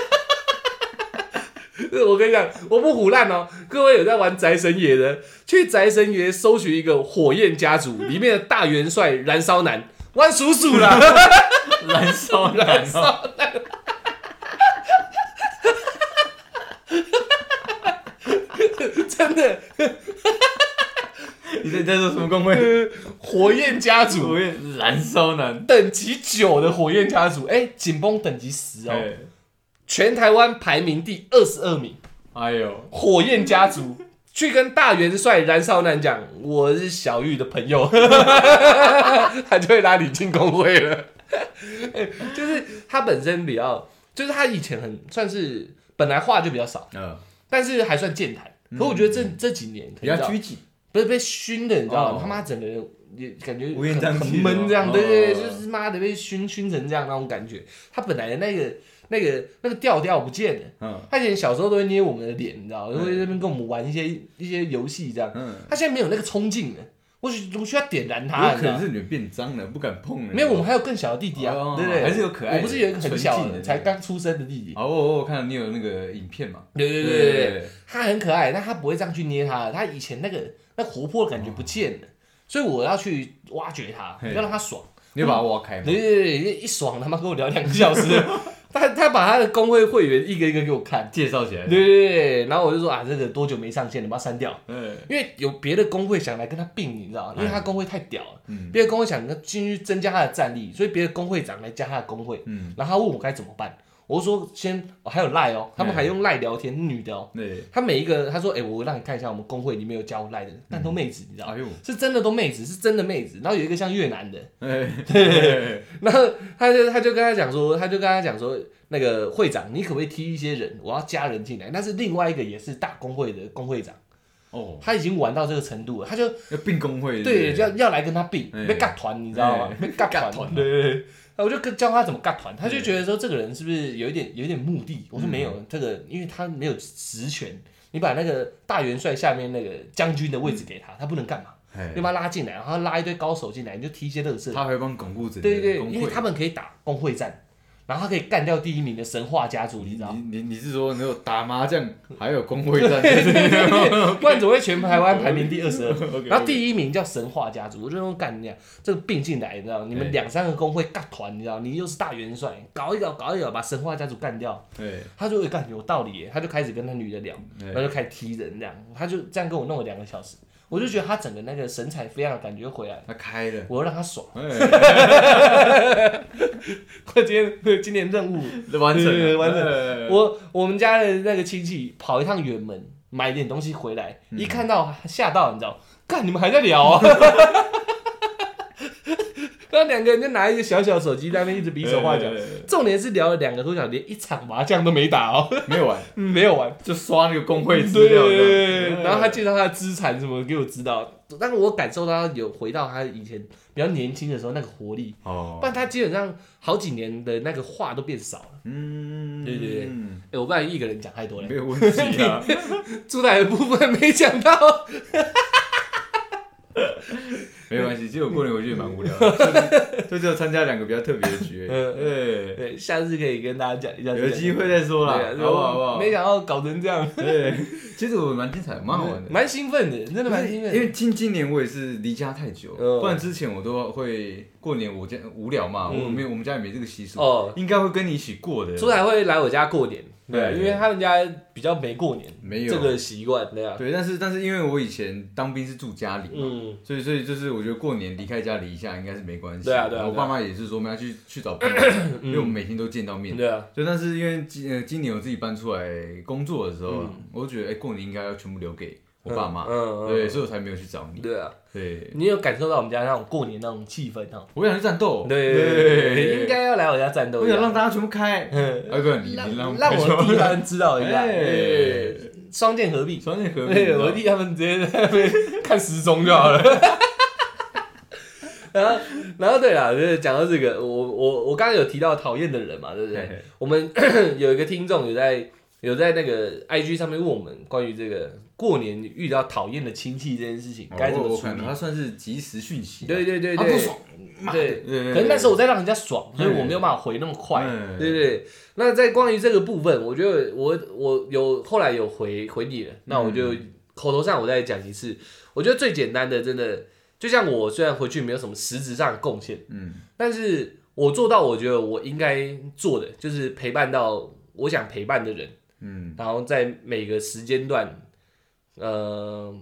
我跟你讲，我不胡乱哦。各位有在玩宅神爷的，去宅神爷搜寻一个火焰家族里面的大元帅燃烧男，玩鼠鼠啦，燃烧燃烧，真的，你在在说什么工会？呃火焰家族。火焰燃烧男，等级九的火焰家族，哎，紧绷等级十哦，哎，全台湾排名第二十二名。哎呦，火焰家族。去跟大元帅燃烧男讲，我是小玉的朋友，他就会拉你进工会了。就是他本身比较，就是他以前很算是本来话就比较少，嗯，但是还算健谈。可我觉得这这几年比较拘谨，不是被熏的，你知道吗？哦他妈整个人也感觉很很闷这样，哦对对对，哦就是妈的被熏熏成这样那种感觉。他本来的那个那个那个调调不见了。嗯他以前小时候都会捏我们的脸，你知道吗？会在那边跟我们玩一些一些游戏这样。嗯，他现在没有那个冲劲了，我需我需要点燃它，有可能？是你们变脏了，不敢碰了。没有，我们还有更小的弟弟啊，哦对不对？还是有可爱的我不是有一个很小的，的才刚出生的弟弟。哦，我我看到你有那个影片嘛？对对对对对，他很可爱，但他不会这样去捏他，他以前那个那活泼的感觉不见了，所以我要去挖掘他，要让他爽。你有把它挖开吗对？对对对，一爽他妈跟我聊两个小时，他他把他的工会会员一个一个给我看。介绍起来。对对对，然后我就说啊，这个多久没上线了，把它删掉。嗯因为有别的工会想来跟他并，你知道吗？因为他工会太屌了，嗯别的工会想跟进去增加他的战力，所以别的工会长来加他的工会，嗯，然后他问我该怎么办，我就说先、哦还有赖哦，他们还用赖聊天，女的哦，对。他每一个他说哎、我让你看一下我们工会里面有加我赖的，但都妹子，你知道吗？哎呦，是真的都妹子，是真的妹子，然后有一个像越南的，然后他就他就跟他讲说，他就跟他讲说，那个会长，你可不可以踢一些人？我要加人进来。但是另外一个也是大工会的工会长，哦，他已经玩到这个程度了，他就要并工会，对，要要来跟他并，哎被尬团，你知道吗哎？被尬团，尬团对对对。那我就跟教他怎么尬团，他就觉得说这个人是不是有一点有一点目的？我说没有，这个因为他没有实权，你把那个大元帅下面那个将军的位置给他，他不能干嘛？哎你把他拉进来，然后拉一堆高手进来，你就踢一些乐色。他会帮巩固整个对对对，因为他们可以打工会战，然后他可以干掉第一名的神话家族，你知道吗？你你你是说你有打麻将还有工会战？不然怎么会全台湾排名第二十二？然后第一名叫神话家族，我就说干你啊，这个并进来，你知道，你们两三个工会尬团，你知道，你又是大元帅，搞一搞搞一搞，把神话家族干掉，对，他就会干有道理，他就开始跟那女的聊，然后就开始踢人这样，他就这样跟我弄了两个小时，我就觉得他整个那个神采飞扬的感觉回来了，他开了，我要让他爽，哎，快今天今年任务。完成了，完整整我我们家的那个亲戚跑一趟远门，买点东西回来，一看到吓到，你知道，干你们还在聊啊？然后两个人就拿一个小小手机在那边一直比手画脚，重点是聊了两个多小时，连一场麻将都没打哦，没有玩，嗯 没有玩。就刷那个工会资料对。然后他介绍他的资产什么给我知道，但是我感受到他有回到他以前比较年轻的时候那个活力，哦。不，然他基本上好几年的那个话都变少了。嗯，对对对。哎、我不然一个人讲太多了没。有问题啊，出来的部分没讲到。没关系，其实我过年回去也蛮无聊的，就就只有参加两个比较特别的局。嗯对，对，下次可以跟大家讲一下。有机会再说啦，好不好？好不好？没想到搞成这样，对，其实我蛮精彩，蛮好玩的。蛮兴奋的，真的蛮兴奋。因为今今年我也是离家太久，嗯不然之前我都会过年我家无聊嘛，嗯我没有我们家也没这个习俗，哦，应该会跟你一起过的。出来会来我家过年，对因为他们家比较没过年没有。这个习惯，对啊。对，但是但是因为我以前当兵是住家里嘛，嗯，所以所以就是我觉得过年离开家里一下应该是没关系。对啊对啊我爸妈也是说我们要去去找朋友，因为我们每天都见到面。对啊，就但是因为今呃今年我自己搬出来工作的时候，嗯。我就觉得哎、过年应该要全部留给我爸妈，嗯嗯，对，所以我才没有去找你。对啊，对，你有感受到我们家那种过年那种气氛哈？我想去战斗，对，应该要来我家战斗我想让大家全部开，嗯。啊不，你你让让我弟他们知道一下，双剑合璧。双剑合，璧，我弟他们直接在那边看时钟就好了。然后，然后对啦，就是讲到这个，我我我刚刚有提到讨厌的人嘛，对不对？我们 有一个听众有在有在那个 IG 上面问我们关于这个过年遇到讨厌的亲戚这件事情该怎么处理？他算是及时讯息，对对对对。他不爽，对，可能那时候我在让人家爽，所以嗯我没有办法回那么快，嗯对不对？那在关于这个部分，我觉得我我有后来有回回你了，那我就口头上我再讲一次。我觉得最简单的，真的就像我虽然回去没有什么实质上的贡献，嗯。但是我做到我觉得我应该做的，就是陪伴到我想陪伴的人，嗯然后在每个时间段，呃。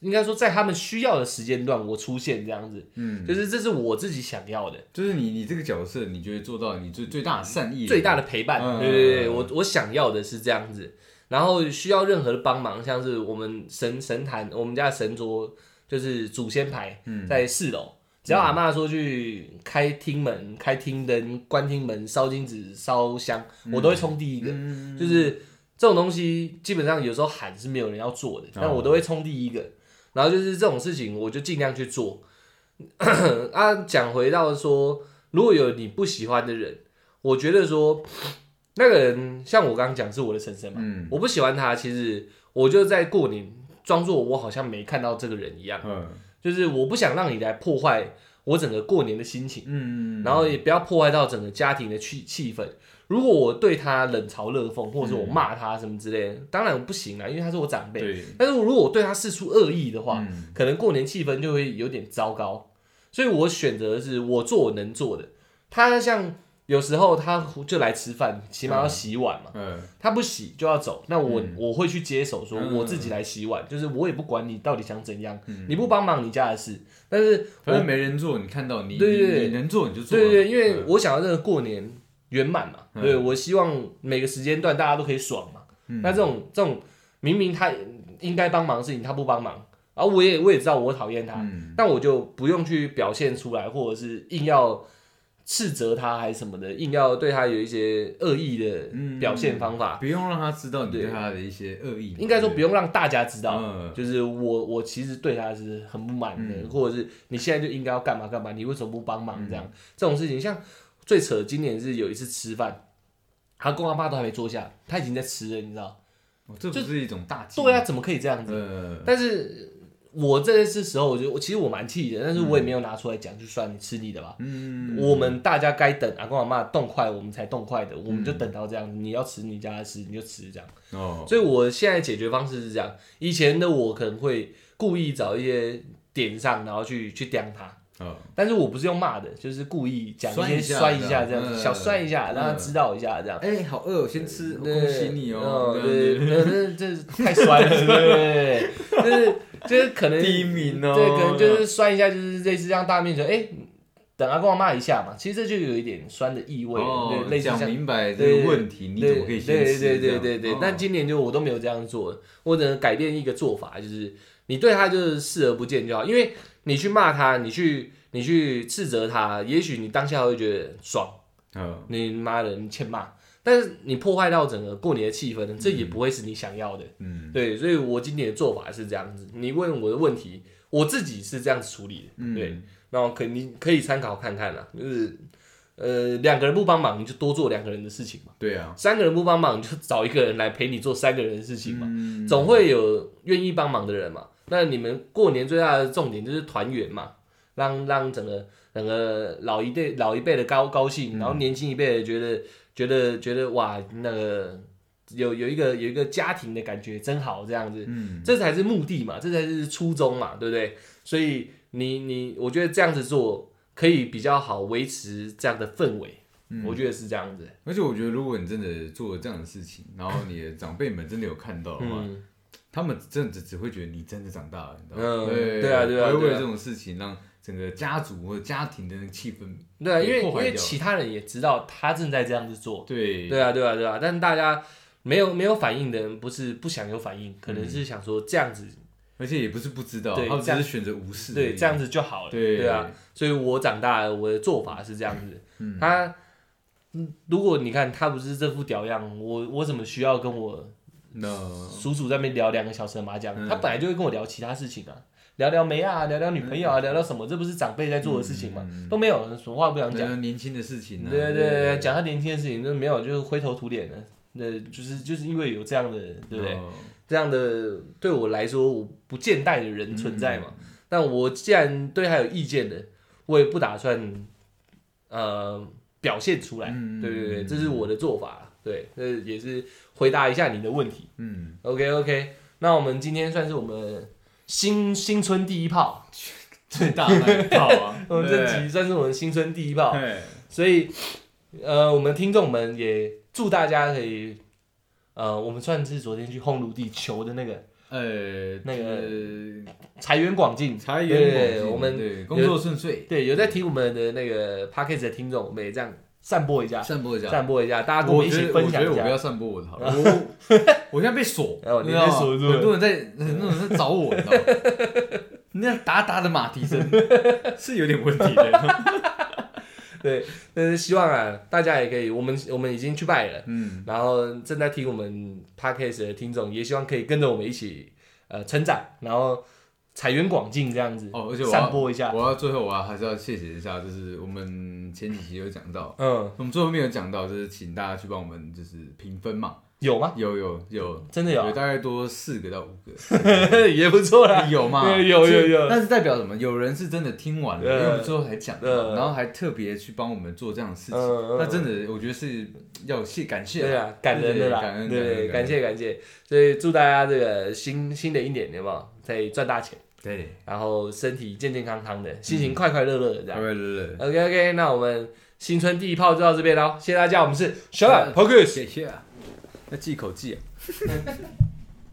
应该说，在他们需要的时间段，我出现这样子，嗯，就是这是我自己想要的。就是你你这个角色，你觉得做到你最最大的善意，最大的陪伴。嗯对对对，我我想要的是这样子。然后需要任何的帮忙，像是我们神神坛，我们家的神桌就是祖先牌，嗯在四楼。只要阿嬷说去开厅门、开厅灯、关厅门、烧金纸、烧香，我都会冲第一个。嗯就是这种东西，基本上有时候喊是没有人要做的，但我都会冲第一个。然后就是这种事情，我就尽量去做。啊，讲回到说，如果有你不喜欢的人，我觉得说那个人，像我刚刚讲是我的婶婶嘛，嗯我不喜欢他，其实我就在过年装作我好像没看到这个人一样，嗯就是我不想让你来破坏我整个过年的心情。嗯，然后也不要破坏到整个家庭的气气氛。如果我对他冷嘲热讽，或者是我骂他什么之类的，当然不行啦，因为他是我长辈。但是如果我对他事出恶意的话，嗯可能过年气氛就会有点糟糕。所以我选择的是我做我能做的。他像有时候他就来吃饭，起码要洗碗嘛，嗯。他不洗就要走，那我、嗯。我会去接手，说嗯。我自己来洗碗，就是我也不管你到底想怎样，嗯。你不帮忙你家的事，但是反正没人做，你看到你对对对。你你能做你就做，对对对，因为嗯。我想要这个过年圆满嘛，嗯。对我希望每个时间段大家都可以爽嘛。嗯。那这种这种明明他应该帮忙的事情他不帮忙，然后我也我也知道我讨厌他，嗯。但我就不用去表现出来，或者是硬要斥责他还是什么的，硬要对他有一些恶意的嗯表现方法。不用让他知道你对对他的一些恶意，应该说不用让大家知道，嗯就是我我其实对他是很不满的，嗯或者是你现在就应该要干嘛干嘛，你为什么不帮忙这样？这种事情，像最扯，今年是有一次吃饭，他跟他爸都还没坐下，他已经在吃了，你知道？哦这不是一种大忌，对啊，怎么可以这样子？呃，但是我这次时候，我就我其实我蛮气的，但是我也没有拿出来讲，就算你吃你的吧。嗯，我们大家该等阿公阿妈动筷，我们才动筷的，我们就等到这样子。你要吃你家的吃，你就吃这样。哦，所以我现在解决方式是这样：以前的我可能会故意找一些点上，然后去去刁他。哦，但是我不是用骂的，就是故意讲一些摔一下这样小摔一下，让他知道一下这样。哎，好饿，先吃，对恭喜你哦，嗯对，对这这太酸了，对对对，就是就是可能第一名哦，对，可能就是酸一下，就是类似这样大面球，哎，等阿公阿骂一下嘛，其实这就有一点酸的意味了，哦对，类似讲像明白这个问题，你怎么可以先对吃？对对对对哦。但今年就我都没有这样做，我只能改变一个做法，就是你对他就是视而不见就好，因为你去骂他，你去你去斥责他，也许你当下会觉得爽，嗯。你妈的你欠骂，但是你破坏到整个过年的气氛，这也不会是你想要的。嗯。对，所以我今年的做法是这样子，你问我的问题，我自己是这样子处理的，嗯，对，然后肯定可以参考看看啦，就是呃两个人不帮忙，你就多做两个人的事情嘛；对啊，三个人不帮忙，你就找一个人来陪你做三个人的事情嘛。嗯。总会有愿意帮忙的人嘛。那你们过年最大的重点就是团圆嘛，让让整个整个老一辈老一辈的高高兴，然后年轻一辈的觉得觉得觉得哇，那个有有一个有一个家庭的感觉真好，这样子，嗯，这才是目的嘛，这才是初衷嘛，对不对？所以你你，我觉得这样子做可以比较好维持这样的氛围，我觉得是这样子。而且我觉得，如果你真的做了这样的事情，然后你的长辈们真的有看到的话，嗯，他们真的只只会觉得你真的长大了，你知道嗯吗？对对啊对啊为了这种事情让整个家族或者家庭的那个气氛，对啊，因为因为其他人也知道他正在这样子做，对。对啊，对啊，对啊，但大家没有没有反应的人，不是不想有反应，可能是想说这样子，而且也不是不知道，他们只是选择无视，对，这样子就好了，对。对啊，，所以我长大了，我的做法是这样子。嗯。他，嗯如果你看他不是这副屌样，我我怎么需要跟我叔叔在那边聊两个小时的麻将？嗯。他本来就会跟我聊其他事情啊，聊聊梅啊，聊聊女朋友啊，聊聊什么，这不是长辈在做的事情吗？嗯都没有，什么话不想讲。年轻的事情呢？对对对，讲他年轻的事情都没有，就是灰头土脸的。那就是就是因为有这样的，对不对？哦这样的对我来说，我不见待的人存在嘛。嗯但我既然对他有意见的，我也不打算呃表现出来。嗯对对对，这是我的做法。对，这也是回答一下你的问题。嗯，OK OK，那我们今天算是我们新新春第一炮，最大那一炮啊。我们这集算是我们新春第一炮，对。所以呃，我们听众们也祝大家可以。呃，我们算是昨天去烘炉地求的那个呃那个个财源广进，财源广进，我们工作顺遂，对，有在听我们的那个 p a c k a g e 的听众，我们也这样散播一下，散播一下。散播一下，大家跟我们一起分享一我觉得我不要。散播我的好了，我 我现在被锁，哦你知道吗被锁住很多人在很多人在找我，你知道吗？那哒哒的马蹄声 是有点问题的。对，但是希望啊，大家也可以，我们我们已经去拜了，嗯，然后正在听我们 podcast 的听众，也希望可以跟着我们一起呃成长，然后财源广进这样子，哦，而且我散要播一下。我要最后我要还是要谢谢一下，就是我们前几期有讲到，嗯，我们最后面有讲到，就是请大家去帮我们就是评分嘛，有吗？有有有，真的有有，大概多四个到五个，也不错啦。有吗？对 有有有。但是代表什么？有人是真的听完了，呃因为我们最后才讲然后还特别去帮我们做这样的事情，那真的我觉得是要谢感谢，对啊，感恩的啦，对感恩对对，感谢感谢，所以祝大家这个新新的一年有没有？可以赚大钱，对，然后身体健健康康的，心情快快乐乐的这样。对对对，OK OK，那我们新春第一炮就到这边喽，谢谢大家，我们是小懒 Focus。谢谢啊，要忌口忌啊。